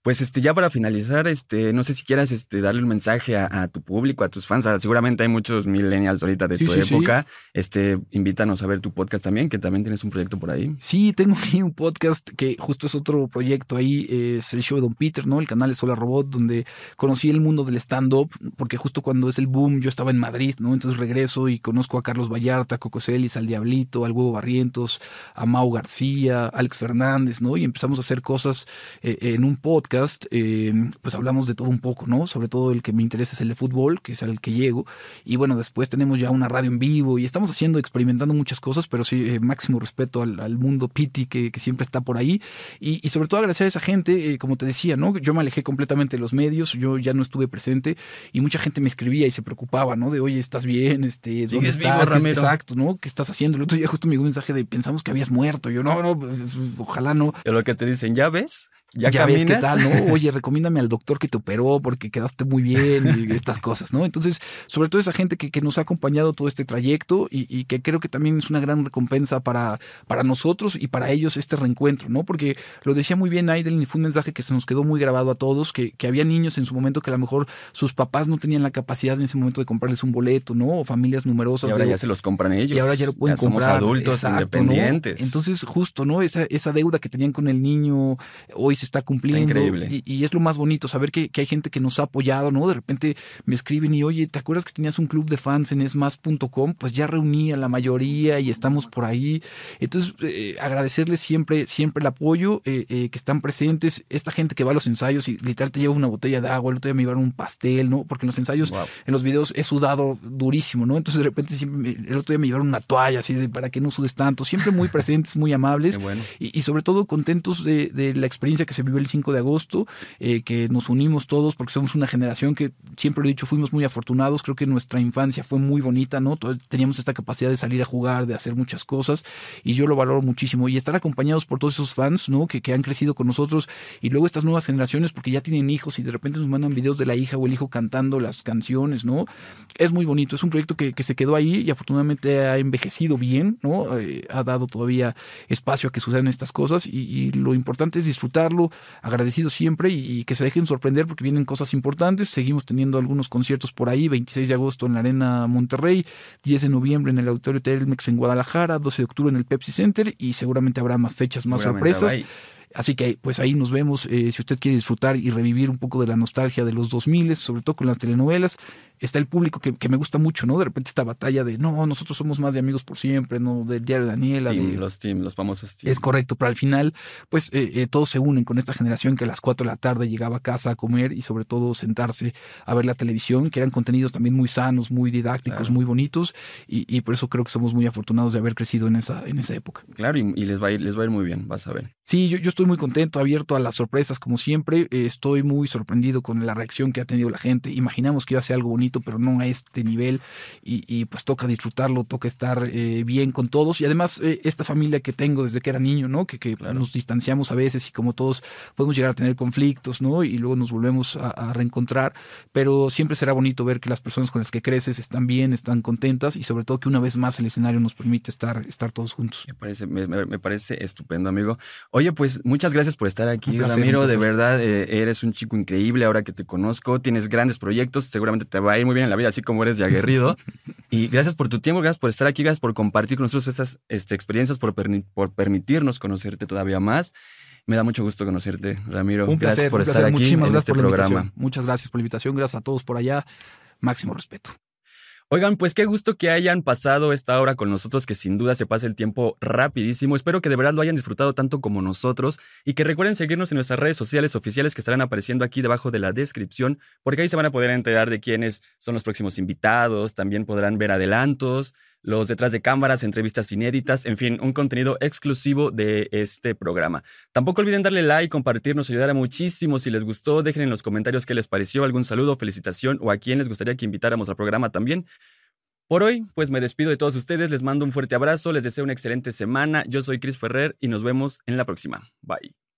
Pues este, ya para finalizar, este, no sé si quieras este, darle un mensaje a, tu público, a tus fans. Seguramente hay muchos millennials ahorita de tu época. Este, invítanos a ver tu podcast también, que también tienes un proyecto por ahí. Sí, tengo un podcast que justo es otro proyecto ahí, es el show de Don Peter, ¿no? El canal es Sola Robot, donde conocí el mundo del stand-up, porque justo cuando es el boom yo estaba en Madrid, ¿no? Entonces regreso y conozco a Carlos Vallarta, a Coco Celis, al Diablito, al Huevo Barrientos, a Mau García, Alex Fernández, ¿no? Y empezamos a hacer cosas eh, en un podcast eh, pues hablamos de todo un poco, ¿no? Sobre todo el que me interesa es el de fútbol, que es al que llego. Y bueno, después tenemos ya una radio en vivo y estamos haciendo, experimentando muchas cosas, pero sí, eh, máximo respeto al, mundo Piti que, siempre está por ahí. Y, sobre todo agradecer a esa gente, eh, como te decía, ¿no? Yo me alejé completamente de los medios, yo ya no estuve presente y mucha gente me escribía y se preocupaba, ¿no? De, oye, ¿estás bien? Este, ¿Dónde estás? Exacto, ¿no? ¿Qué estás haciendo? El otro día justo me llegó un mensaje de, pensamos que habías muerto. Yo, no, no, pues, ojalá no. Y lo que te dicen, ¿ya ves? Ya, ves qué tal, ¿no? Oye, recomiéndame al doctor que te operó porque quedaste muy bien y estas cosas, ¿no? Entonces, sobre todo esa gente que, que nos ha acompañado todo este trayecto y, y, que creo que también es una gran recompensa para, para nosotros y para ellos este reencuentro, ¿no? Porque lo decía muy bien Aiden y fue un mensaje que se nos quedó muy grabado a todos, que, que había niños en su momento que a lo mejor sus papás no tenían la capacidad en ese momento de comprarles un boleto, ¿no? O familias numerosas. Y ahora ya se los compran ellos. Y ahora ya lo pueden Somos adultos independientes. Entonces, justo, ¿no? Esa, esa deuda que tenían con el niño hoy se está cumpliendo. Y, es lo más bonito, saber que, hay gente que nos ha apoyado, ¿no? De repente me escriben y, oye, ¿te acuerdas que tenías un club de fans en esmas.com? Pues ya reuní a la mayoría y estamos por ahí. Entonces, eh, agradecerles siempre, siempre el apoyo, eh, eh, que están presentes. Esta gente que va a los ensayos y literal te lleva una botella de agua, el otro día me llevaron un pastel, ¿no? Porque en los ensayos, en los videos he sudado durísimo, ¿no? Entonces, de repente, siempre el otro día me llevaron una toalla así de para que no sudes tanto. Siempre muy presentes, muy amables. Y, sobre todo contentos de, de la experiencia que se vivió el 5 de agosto eh, que nos unimos todos porque somos una generación que, siempre lo he dicho, fuimos muy afortunados, creo que nuestra infancia fue muy bonita, ¿no? Teníamos esta capacidad de salir a jugar, de hacer muchas cosas y yo lo valoro muchísimo y estar acompañados por todos esos fans, ¿no? Que, que han crecido con nosotros y luego estas nuevas generaciones porque ya tienen hijos y de repente nos mandan videos de la hija o el hijo cantando las canciones, ¿no? Es muy bonito, es un proyecto que, que se quedó ahí y afortunadamente ha envejecido bien, ¿no? Eh, ha dado todavía espacio a que sucedan estas cosas y, y lo importante es disfrutarlo, agradecido siempre y, que se dejen sorprender porque vienen cosas importantes. Seguimos teniendo algunos conciertos por ahí, 26 de agosto en la Arena Monterrey, 10 de noviembre en el Auditorio Telmex en Guadalajara, 12 de octubre en el Pepsi Center y seguramente habrá más fechas, más sorpresas. Así que pues ahí nos vemos. Eh, si usted quiere disfrutar y revivir un poco de la nostalgia de los 2000, sobre todo con las telenovelas, está el público que, me gusta mucho, ¿no? De repente esta batalla de, no, nosotros somos más de amigos por siempre, ¿no? Del diario de Daniela. de, los team, los famosos team. Es correcto, pero al final, pues eh, eh, todos se unen con esta generación que a las 4 de la tarde llegaba a casa a comer y sobre todo sentarse a ver la televisión, que eran contenidos también muy sanos, muy didácticos, muy bonitos y, por eso creo que somos muy afortunados de haber crecido en esa, en esa época. Claro, y, les, va a ir, les va a ir muy bien, vas a ver. Sí, yo, yo estoy muy contento, abierto a las sorpresas como siempre, eh, estoy muy sorprendido con la reacción que ha tenido la gente. Imaginamos que iba a ser algo bonito, pero no es este nivel y, pues toca disfrutarlo, toca estar eh, bien con todos y además eh, esta familia que tengo desde que era niño, ¿no? Que, que nos distanciamos a veces y como todos podemos llegar a tener conflictos, ¿no? Y luego nos volvemos a, reencontrar, pero siempre será bonito ver que las personas con las que creces están bien, están contentas y sobre todo que una vez más el escenario nos permite estar, estar todos juntos. Me parece, me, parece estupendo, amigo. Oye, pues muchas gracias por estar aquí, Ramiro. De verdad, eh, eres un chico increíble ahora que te conozco, tienes grandes proyectos, seguramente te va a ir muy bien en la vida, así como eres de aguerrido. y gracias por tu tiempo, gracias por estar aquí, gracias por compartir con nosotros esas este, experiencias, por, por permitirnos conocerte todavía más. Me da mucho gusto conocerte, Ramiro. Un placer, gracias por estar aquí en este programa. Muchas gracias por la invitación, gracias a todos por allá. Máximo respeto. Oigan, pues qué gusto que hayan pasado esta hora con nosotros, que sin duda se pase el tiempo rapidísimo. Espero que de verdad lo hayan disfrutado tanto como nosotros y que recuerden seguirnos en nuestras redes sociales oficiales que estarán apareciendo aquí debajo de la descripción, porque ahí se van a poder enterar de quiénes son los próximos invitados, también podrán ver adelantos, los detrás de cámaras, entrevistas inéditas, en fin, un contenido exclusivo de este programa. Tampoco olviden darle like, compartir, nos ayudará muchísimo. Si les gustó, dejen en los comentarios qué les pareció, algún saludo, felicitación o a quién les gustaría que invitáramos al programa también. Por hoy, pues me despido de todos ustedes, les mando un fuerte abrazo, les deseo una excelente semana. Yo soy Chris Ferrer y nos vemos en la próxima. Bye.